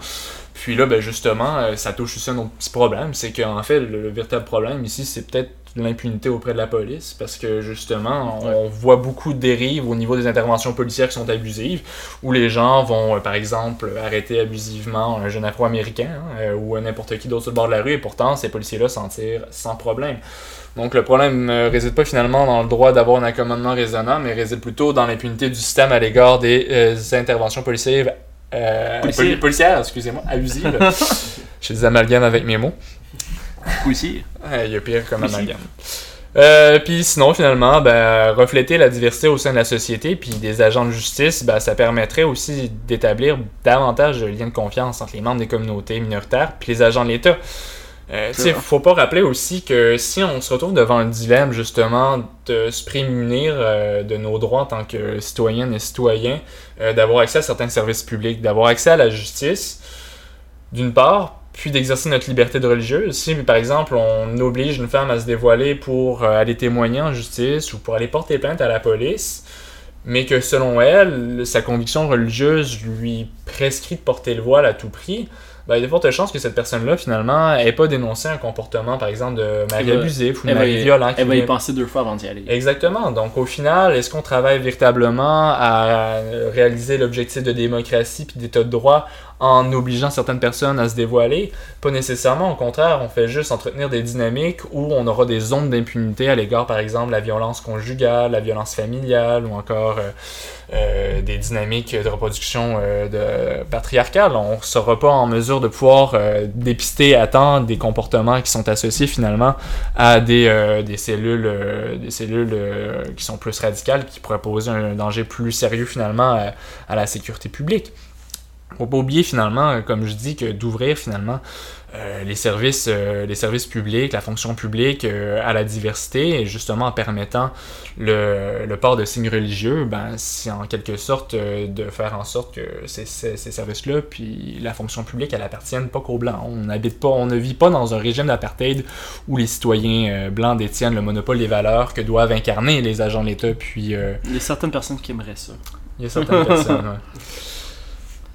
Puis là, ben justement, euh, ça touche aussi un autre petit problème, c'est qu'en fait, le véritable problème ici, c'est peut-être l'impunité auprès de la police, parce que justement, on voit beaucoup de dérives au niveau des interventions policières qui sont abusives, où les gens vont, euh, par exemple, arrêter abusivement un jeune afro-américain, hein, euh, ou n'importe qui d'autre sur le bord de la rue, et pourtant, ces policiers-là s'en tirent sans problème. Donc le problème ne réside pas finalement dans le droit d'avoir un accommodement raisonnable, mais réside plutôt dans l'impunité du système à l'égard des euh, interventions policières euh,
Policières.
poli- policières, excusez-moi, abusives. [laughs] J'ai des amalgames avec mes mots.
Aussi.
Il y a pire comme amalgame. Euh, puis sinon, finalement, ben, refléter la diversité au sein de la société, puis des agents de justice, ben, ça permettrait aussi d'établir davantage de liens de confiance entre les membres des communautés minoritaires puis les agents de l'État. Euh,
vrai.
faut pas rappeler aussi que si on se retrouve devant le dilemme justement de se prémunir euh, de nos droits en tant que citoyennes et citoyens, euh, d'avoir accès à certains services publics, d'avoir accès à la justice, d'une part, puis d'exercer notre liberté de religieuse. Si, par exemple, on oblige une femme à se dévoiler pour euh, aller témoigner en justice ou pour aller porter plainte à la police, mais que selon elle, sa conviction religieuse lui prescrit de porter le voile à tout prix, ben, il y a de fortes chances que cette personne-là, finalement, n'ait pas dénoncé un comportement, par exemple, de mari abusif ou de mari violent.
elle va y penser deux fois avant d'y aller.
Exactement. Donc, au final, est-ce qu'on travaille véritablement à réaliser l'objectif de démocratie puis d'état de droit en obligeant certaines personnes à se dévoiler Pas nécessairement. Au contraire, on fait juste entretenir des dynamiques où on aura des zones d'impunité à l'égard, par exemple, de la violence conjugale, la violence familiale ou encore euh, euh, des dynamiques de reproduction euh, patriarcale. On ne sera pas en mesure de pouvoir dépister à temps des comportements qui sont associés finalement à des, cellules, qui sont plus radicales, qui pourraient poser un danger plus sérieux finalement à la sécurité publique. Faut pas oublier finalement, euh, comme je dis, que d'ouvrir finalement euh, les, services, euh, les services publics, la fonction publique euh, à la diversité, et justement en permettant le, le port de signes religieux, ben, c'est en quelque sorte de faire en sorte que ces, ces, ces services-là, puis la fonction publique, elle appartienne pas qu'aux Blancs. On n'habite pas, on ne vit pas dans un régime d'apartheid où les citoyens blancs détiennent le monopole des valeurs que doivent incarner les agents de l'État, puis
Il y a certaines personnes qui aimeraient ça.
il y a certaines personnes, [laughs] ouais.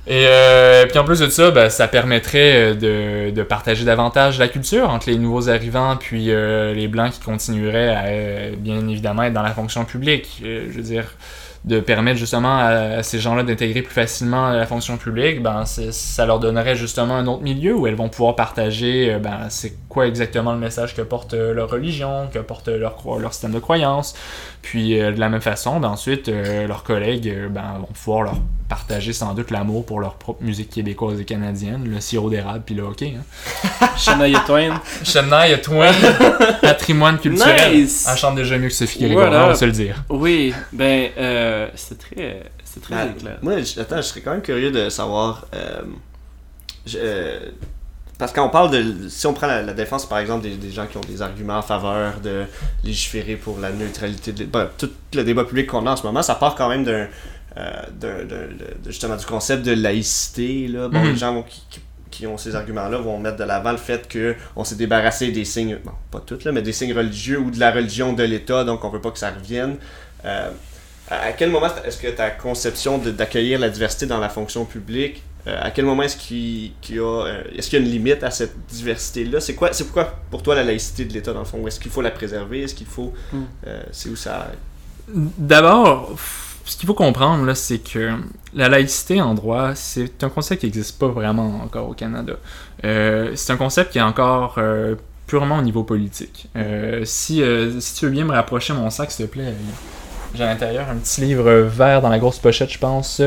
Et euh, puis en plus de ça, ben, ça permettrait euh, de, de partager davantage la culture entre les nouveaux arrivants puis euh, les blancs qui continueraient à euh, bien évidemment être dans la fonction publique. Euh, je veux dire, de permettre justement à, à ces gens-là d'intégrer plus facilement la fonction publique, ben ça leur donnerait justement un autre milieu où elles vont pouvoir partager ben, c'est quoi exactement le message que porte leur religion, que porte leur, leur système de croyance. Puis euh, de la même façon, ben, ensuite, euh, leurs collègues euh, ben, vont pouvoir leur partager sans doute l'amour pour leur propre musique québécoise et canadienne, le sirop d'érable puis le hockey. Hein. [laughs]
Shania Twain.
Shania Twain, [laughs] patrimoine culturel.
Nice!
Elle chante déjà mieux que Sophie
Voilà.
Grégoire, on va se le dire.
Oui, ben, euh, c'est très, c'est très
Ah,
éclair.
moi, attends, je serais quand même curieux de savoir. euh, je- euh, parce qu'on parle de. Si on prend la, la défense, par exemple, des, des gens qui ont des arguments en faveur de légiférer pour la neutralité de. l'État, tout le débat public qu'on a en ce moment, ça part quand même d'un. euh, de- de- justement du concept de laïcité. Là. Bon,
Mhm.
Les gens qui, qui- qui ont ces arguments-là vont mettre de l'avant le fait qu'on s'est débarrassé des signes, bon, pas toutes, là, mais des signes religieux ou de la religion de l'État, donc on veut pas que ça revienne. Euh, à quel moment est-ce que ta conception d'accueillir la diversité dans la fonction publique, euh, à quel moment est-ce qu'il qu'il y a, euh, est-ce qu'il y a une limite à cette diversité-là? C'est quoi, c'est pourquoi pour toi la laïcité de l'État dans le fond? Est-ce qu'il faut la préserver? Est-ce qu'il faut,
Mm.
euh, c'est où ça
D'abord, ce qu'il faut comprendre, là, c'est que la laïcité en droit, c'est un concept qui n'existe pas vraiment encore au Canada. Euh, c'est un concept qui est encore euh, purement au niveau politique. Euh, si, euh, si tu veux bien me rapprocher mon sac, s'il te plaît, j'ai à l'intérieur un petit livre vert dans la grosse pochette, je pense.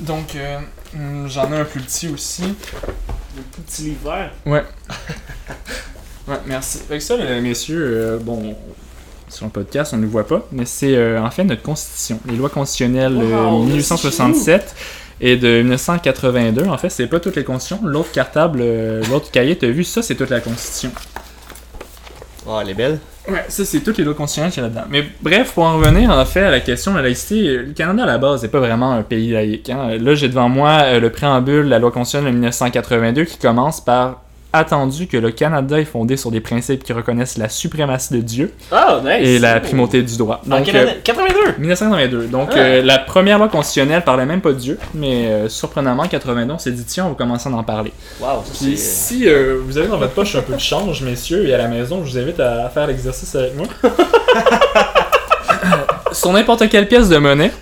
Donc, euh, hum, j'en ai un plus petit aussi.
Le petit livre vert.
Ouais. [laughs] ouais, merci. Avec ça, les messieurs, euh, bon, sur le podcast, on ne le voit pas, mais c'est euh, en fait notre constitution. Les lois constitutionnelles euh,
Wow,
1867 et de 1982. En fait, c'est pas toutes les constitutions. L'autre cartable, euh, l'autre cahier, t'as vu, ça, c'est toute la constitution.
Oh, elle est belle.
Ouais, ça, c'est toutes les lois constitutionnelles qu'il y a là-dedans. Mais bref, pour en revenir en fait à la question de la laïcité, le Canada à la base n'est pas vraiment un pays laïque. hein. Là, j'ai devant moi euh, le préambule de la loi constitutionnelle de 1982 qui commence par attendu que le Canada est fondé sur des principes qui reconnaissent la suprématie de Dieu
nice!
et la primauté du droit. Donc,
quelle
euh,
année? 82!
1982. Donc,
Ah.
euh, la première loi constitutionnelle parlait même pas de Dieu, mais euh, surprenamment, en 92, c'est dit tiens, on va commencer à en parler.
Wow,
Puis si euh, vous avez dans votre poche un peu de change, messieurs, et à la maison, je vous invite à faire l'exercice avec moi. [laughs] Sur n'importe quelle pièce de monnaie,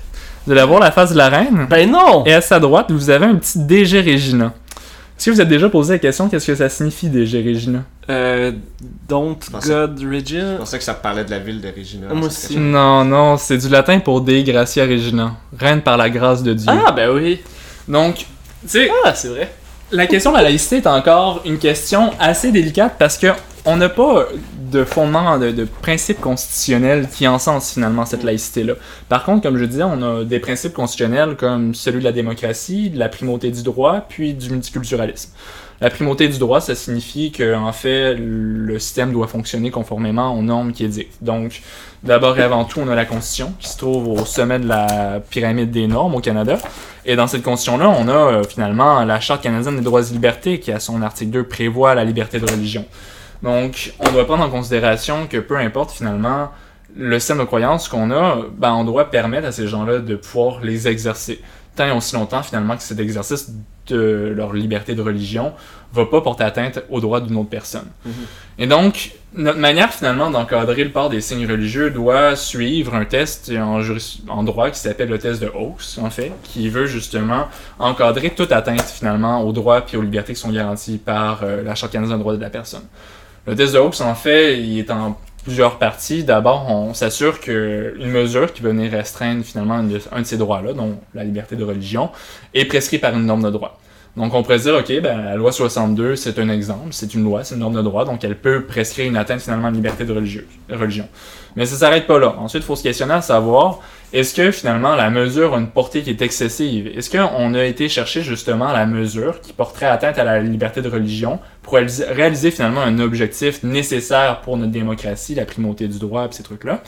vous allez avoir la face de la reine,
Ben non!
et à sa droite, vous avez un petit DG Regina. Est-ce que vous êtes déjà posé la question qu'est-ce que ça signifie DG Regina
Euh, don't
Je pensais-
God
Je
Regina.
pensais que ça parlait de la ville de Regina.
Moi aussi.
Non, non, c'est du latin pour Dei Gratia Regina, reine par la grâce de Dieu.
Ah, ben oui.
Donc, tu sais,
Ah, c'est vrai.
La question de la laïcité est encore une question assez délicate parce que on n'a pas de fondement, de, de principe constitutionnel qui encense finalement cette laïcité-là. Par contre, comme je disais, on a des principes constitutionnels comme celui de la démocratie, de la primauté du droit, puis du multiculturalisme. La primauté du droit, ça signifie que en fait, le système doit fonctionner conformément aux normes qui édictent. Donc, d'abord et avant tout, on a la Constitution qui se trouve au sommet de la pyramide des normes au Canada. Et dans cette constitution-là, on a euh, finalement la Charte canadienne des droits et libertés qui, à son article 2, prévoit la liberté de religion. Donc, on doit prendre en considération que peu importe finalement le système de croyance qu'on a, ben, on doit permettre à ces gens-là de pouvoir les exercer. Tant et aussi longtemps finalement que cet exercice de leur liberté de religion va pas porter atteinte aux droits d'une autre personne.
Mhm.
Et donc, notre manière finalement d'encadrer le port des signes religieux doit suivre un test en, droit qui s'appelle le test de Hawkes, en fait, qui veut justement encadrer toute atteinte finalement aux droits et aux libertés qui sont garanties par euh, la Charte canadienne des droits de la personne. Le test de Hawkes, en fait, il est en plusieurs parties. D'abord, on s'assure qu'une mesure qui va venir restreindre finalement un de, ces droits-là, dont la liberté de religion, est prescrite par une norme de droit. Donc on pourrait dire, ok, ben, la loi 62, c'est un exemple, c'est une loi, c'est une norme de droit, donc elle peut prescrire une atteinte finalement à la liberté de religion. Mais ça s'arrête pas là. Ensuite, il faut se questionner à savoir, est-ce que finalement la mesure a une portée qui est excessive? Est-ce qu'on a été chercher justement la mesure qui porterait atteinte à la liberté de religion pour réaliser, finalement un objectif nécessaire pour notre démocratie, la primauté du droit et ces trucs-là?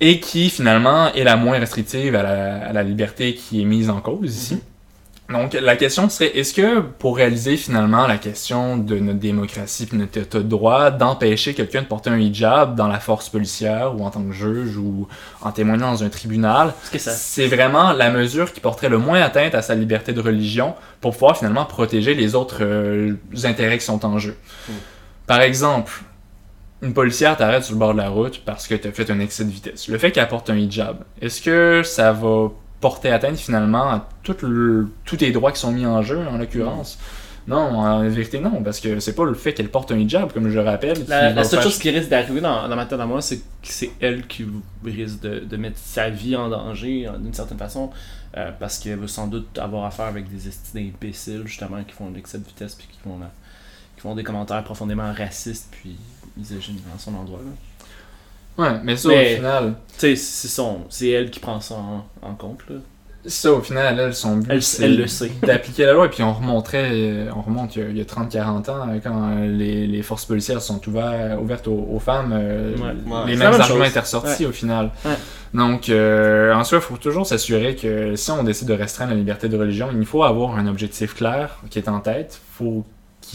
Et qui finalement est la moins restrictive à la, à la liberté qui est mise en cause ici? Donc, la question serait, est-ce que pour réaliser finalement la question de notre démocratie et notre état de droit, d'empêcher quelqu'un de porter un hijab dans la force policière ou en tant que juge ou en témoignant dans un tribunal, c'est vraiment la mesure qui porterait le moins atteinte à sa liberté de religion pour pouvoir finalement protéger les autres euh, intérêts qui sont en jeu.
Mm.
Par exemple, une policière t'arrête sur le bord de la route parce que tu as fait un excès de vitesse. Le fait qu'elle porte un hijab, est-ce que ça va porter atteinte finalement à tout le- tous tes droits qui sont mis en jeu en l'occurrence? Non, en vérité non, parce que c'est pas le fait qu'elle porte un hijab, comme je le rappelle.
La, seule
faire-
chose qui risque d'arriver dans, dans ma tête à moi, c'est que c'est elle qui risque de, de mettre sa vie en danger euh, d'une certaine façon. euh, parce qu'elle va sans doute avoir affaire avec des estis d'imbéciles justement qui font de l'excès de vitesse puis qui font, la- qui font des commentaires profondément racistes puis misogynes dans son endroit. Là.
Ouais, mais ça
Mais-
au final,
Tu sais, c'est elle qui prend ça en, en compte. Là.
ça au final, elle, son but,
Elle,
c'est
elle le sait.
d'appliquer la loi. Et puis on remonterait, euh, on remonte il y a, il y a 30-40 ans, euh, quand les, les forces policières sont ouvertes, ouvertes aux, aux femmes, euh,
Ouais.
Ouais.
les mêmes arguments étaient ressortis au final.
Ouais.
Donc, euh, en soi, il faut toujours s'assurer que si on décide de restreindre la liberté de religion, il faut avoir un objectif clair qui est en tête. Il faut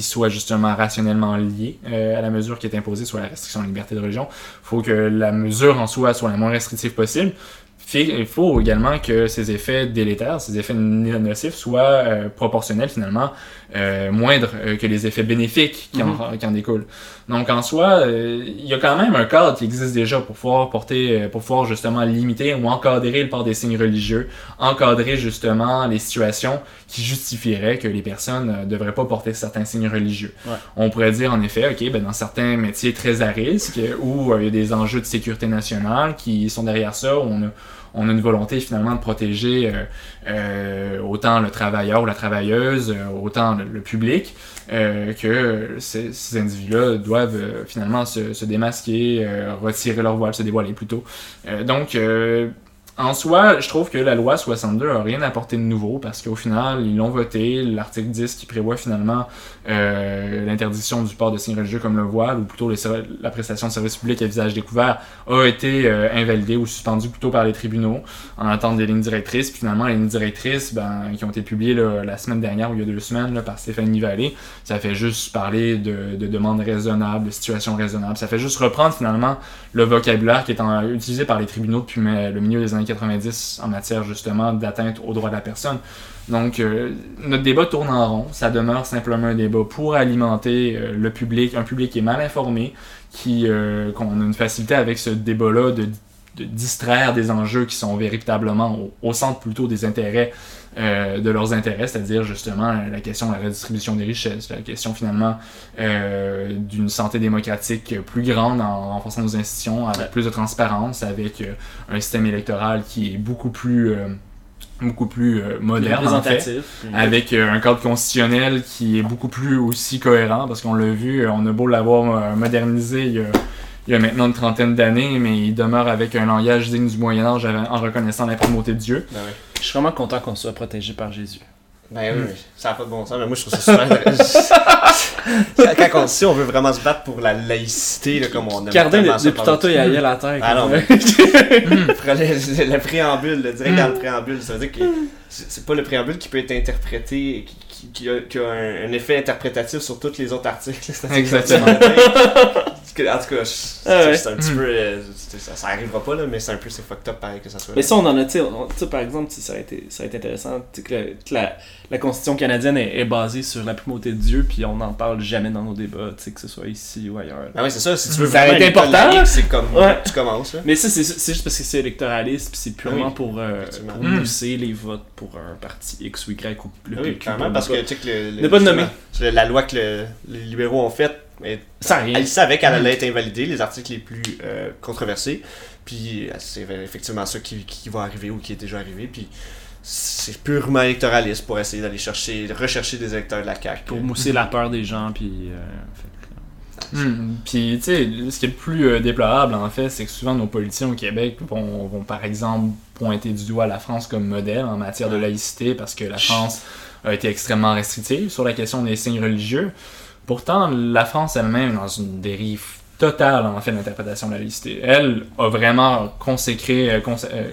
soit justement rationnellement lié euh, à la mesure qui est imposée sur la restriction de la liberté de religion. Il faut que la mesure en soi soit la moins restrictive possible. Il faut également que ces effets délétères, ces effets nocifs soient euh, proportionnels finalement, euh, moindres que les effets bénéfiques qui, en, qui en découlent. Donc en soi, euh, il y a quand même un cadre qui existe déjà pour pouvoir porter, euh, pour pouvoir justement limiter ou encadrer le port des signes religieux, encadrer justement les situations qui justifieraient que les personnes ne devraient pas porter certains signes religieux.
Ouais.
On pourrait dire en effet, ok, ben dans certains métiers très à risque où euh, il y a des enjeux de sécurité nationale qui sont derrière ça, où on a on a une volonté finalement de protéger euh, euh, autant le travailleur ou la travailleuse, euh, autant le, public, que ces, individus-là doivent finalement se, démasquer, retirer leur voile, se dévoiler plutôt. Donc, en soi, je trouve que la loi 62 a rien apporté de nouveau parce qu'au final, ils l'ont voté. L'article 10 qui prévoit finalement euh, l'interdiction du port de signes religieux comme le voile, ou plutôt la prestation de services publics à visage découvert, a été euh, invalidé ou suspendu plutôt par les tribunaux en attente des lignes directrices. Puis finalement, les lignes directrices ben, qui ont été publiées là, la semaine dernière ou il y a deux semaines là, par Stéphanie Vallée, ça fait juste parler de, de demandes raisonnables, de situations raisonnables. Ça fait juste reprendre finalement le vocabulaire qui est en- utilisé par les tribunaux depuis le milieu des années 90 en matière justement d'atteinte aux droits de la personne. Donc, euh, notre débat tourne en rond. Ça demeure simplement un débat pour alimenter euh, le public, un public qui est mal informé, qui euh, qu'on a une facilité avec ce débat-là de, distraire des enjeux qui sont véritablement au centre plutôt des intérêts euh, de leurs intérêts, c'est-à-dire justement euh, la question de la redistribution des richesses, la question finalement euh, d'une santé démocratique plus grande en renforçant nos institutions, avec plus de transparence, avec euh, un système électoral qui est beaucoup plus beaucoup plus euh, moderne en fait avec euh, un cadre constitutionnel qui est beaucoup plus aussi cohérent, parce qu'on l'a vu, on a beau l'avoir euh, modernisé il y, a, il a maintenant une trentaine d'années, mais il demeure avec un langage digne du Moyen Âge en reconnaissant la primauté de Dieu.
Ben oui.
Je suis vraiment content qu'on soit protégé par Jésus.
Ben
Hmm.
oui, ça n'a pas de bon sens, mais moi je trouve ça super intéressant. [laughs] Quand on, si on veut vraiment se battre pour la laïcité, là, comme on aime
depuis tantôt, il y a il y a la terre.
Ah non, [laughs] le, le préambule, le direct dans le préambule, ça veut dire que c'est pas le préambule qui peut être interprété, qui, qui- qui a, qui a un, un effet interprétatif sur tous les autres articles. [laughs]
Exactement.
Que- En tout cas,
Ah ouais.
c'est un petit peu. euh, ça, ça arrivera pas, là, mais c'est un peu c'est fucked up pareil que ça soit.
Mais
là.
ça, on en a, tu sais, par exemple, ça aurait été, ça aurait été intéressant, que, la, la Constitution canadienne est, est basée sur la primauté de Dieu, puis on n'en parle jamais dans nos débats, tu sais, que ce soit ici ou ailleurs.
Ah oui, c'est ça, si tu veux
Ça aurait
vraiment
important, là.
c'est comme
Ouais.
tu commences. Là.
Mais ça, c'est juste parce que c'est électoraliste, puis c'est purement
Oui,
pour, euh, pour
Mm.
mousser les votes pour un parti X ou Y ou le
Ah oui,
PQ.
parce que tu sais que le, le-
Ne pas nommer.
la loi que le- les libéraux ont faite, elle,
rien.
elle savait qu'elle allait être invalidée, les articles les plus euh, controversés. Puis euh, c'est effectivement ça qui, qui va arriver ou qui est déjà arrivé. Puis c'est purement électoraliste pour essayer d'aller chercher, de rechercher des électeurs de la CAQ.
Pour mousser la peur des gens, puis. euh,
Hmm. Puis, tu sais, ce qui est le plus euh, déplorable, en fait, c'est que souvent nos politiciens au Québec vont, vont, par exemple, pointer du doigt la France comme modèle en matière de laïcité parce que la France a été extrêmement restrictive sur la question des signes religieux. Pourtant, la France elle-même, dans une dérive totale en fait d'interprétation de la laïcité. Elle a vraiment consacré, euh, euh,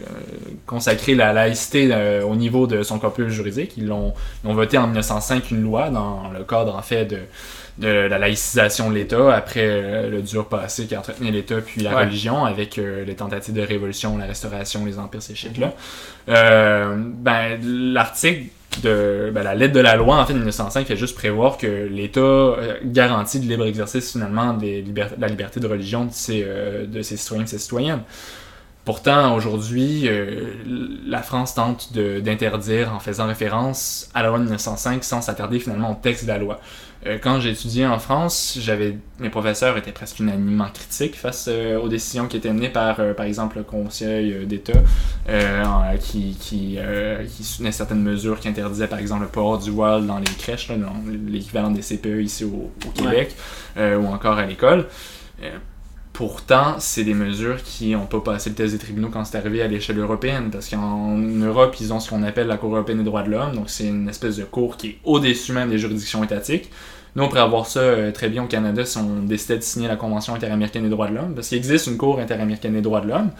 consacré la laïcité euh, au niveau de son corpus juridique. Ils ont, ils ont voté en 1905 une loi dans le cadre en fait de, de la laïcisation de l'État après euh, le dur passé qui entretenait l'État puis la
Ouais.
religion avec les tentatives de révolution, la restauration, les empires, ces shit-là. Euh, ben, l'article de ben, la lettre de la loi en fait de 1905 fait juste prévoir que l'État euh, garantit le libre exercice finalement des la liberté de religion de ses, euh, de ses citoyens et de ses citoyennes. Pourtant, aujourd'hui, euh, la France tente d'interdire en faisant référence à la loi de 1905 sans s'attarder finalement au texte de la loi. Euh, quand j'ai étudié en France, j'avais mes professeurs étaient presque unanimement critiques face euh, aux décisions qui étaient menées par, euh, par exemple, le Conseil d'État, qui, qui, qui soutenait certaines mesures qui interdisaient, par exemple, le port du voile dans les crèches, l'équivalent des CPE ici au, au Québec, ou encore à l'école. Pourtant, c'est des mesures qui n'ont pas passé le test des tribunaux quand c'est arrivé à l'échelle européenne, parce qu'en Europe, ils ont ce qu'on appelle la Cour européenne des droits de l'homme, donc c'est une espèce de cour qui est au-dessus même des juridictions étatiques. Nous, on pourrait avoir ça euh, très bien au Canada si on décidait de signer la Convention interaméricaine des droits de l'homme, parce qu'il existe une Cour interaméricaine des droits de l'homme,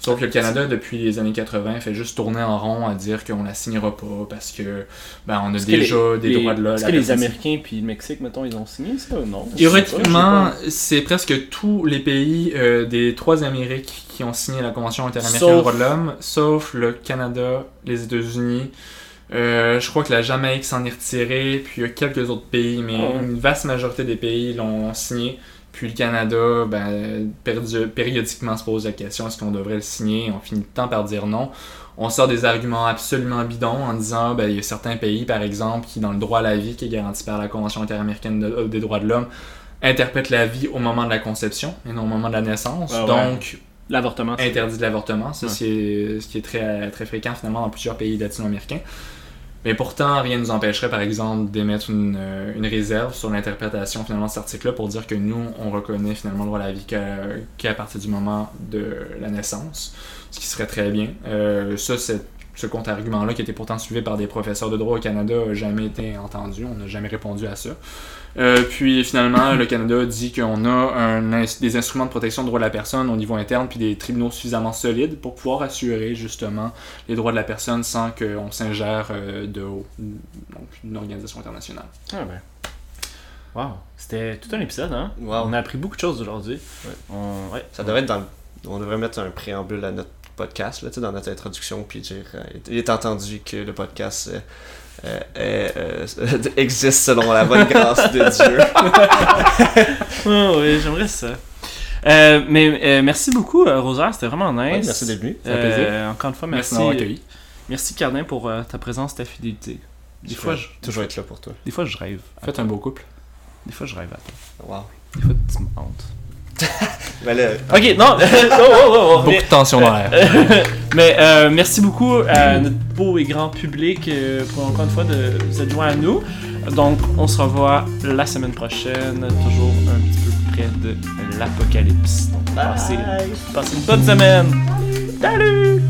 sauf que le Canada, depuis les années 80, fait juste tourner en rond à dire qu'on la signera pas, parce que ben, on a déjà
les-
des
les-
droits de l'homme.
Est-ce que les Américains puis le Mexique, mettons, ils ont signé ça ou non?
Théoriquement, c'est presque tous les pays euh, des trois Amériques qui ont signé la Convention interaméricaine des droits de l'homme, sauf le Canada, les États-Unis. Euh, je crois que la Jamaïque s'en est retirée, puis il y a quelques autres pays, mais
Ouais.
une vaste majorité des pays l'ont signé. Puis le Canada, ben, perdu- périodiquement se pose la question est-ce qu'on devrait le signer? On finit tant par dire non. On sort des arguments absolument bidons en disant ben, il y a certains pays, par exemple, qui, dans le droit à la vie qui est garanti par la Convention interaméricaine de- euh, des droits de l'homme, interprètent la vie au moment de la conception et non au moment de la naissance.
Ah ouais.
Donc,
L'avortement,
interdit de l'avortement.
Ouais.
c'est ce qui est très, très fréquent finalement dans plusieurs pays latino-américains. Mais pourtant, rien ne nous empêcherait, par exemple, d'émettre une, euh, une réserve sur l'interprétation finalement de cet article-là pour dire que nous, on reconnaît finalement le droit à la vie qu'à partir du moment de la naissance, ce qui serait très bien. Euh, ça, c'est ce contre-argument-là, qui était pourtant suivi par des professeurs de droit au Canada, n'a jamais été entendu. On n'a jamais répondu à ça. Euh, puis finalement, le Canada dit qu'on a un des instruments de protection des droits de la personne au niveau interne, puis des tribunaux suffisamment solides pour pouvoir assurer justement les droits de la personne sans qu'on s'ingère euh, de haut, donc une organisation internationale.
Ah ben. Wow, c'était tout un épisode, hein?
Wow.
On a appris beaucoup de choses aujourd'hui.
Ouais.
On- ouais.
Ça devrait être dans le- On devrait mettre un préambule à notre podcast, là, dans notre introduction, puis dire euh, il est entendu que le podcast euh, euh, euh, [laughs] existe selon la bonne grâce de Dieu.
Ah [laughs] oui, j'aimerais ça. Euh, mais euh, merci beaucoup, euh, Rosaire, c'était vraiment nice.
Ouais, merci d'être venu.
Ça fait plaisir.
Euh, encore une fois,
Merci
merci. Merci Cardin pour euh, ta présence, ta fidélité. Des
Je
fois, je,
toujours être là pour toi.
des fois, je rêve.
Faites un beau couple.
Des fois, je rêve à toi.
Wow.
Des fois, tu me hantes. [laughs]
Là,
Ok, non. [laughs] oh, oh, oh, oh,
Beaucoup
mais
de tension dans l'air. [laughs]
mais, euh, merci beaucoup à notre beau et grand public euh, pour encore une fois de vous être joints à nous. Donc, on se revoit la semaine prochaine, toujours un petit peu près de l'apocalypse. Donc, passez, passez une bonne semaine. Salut!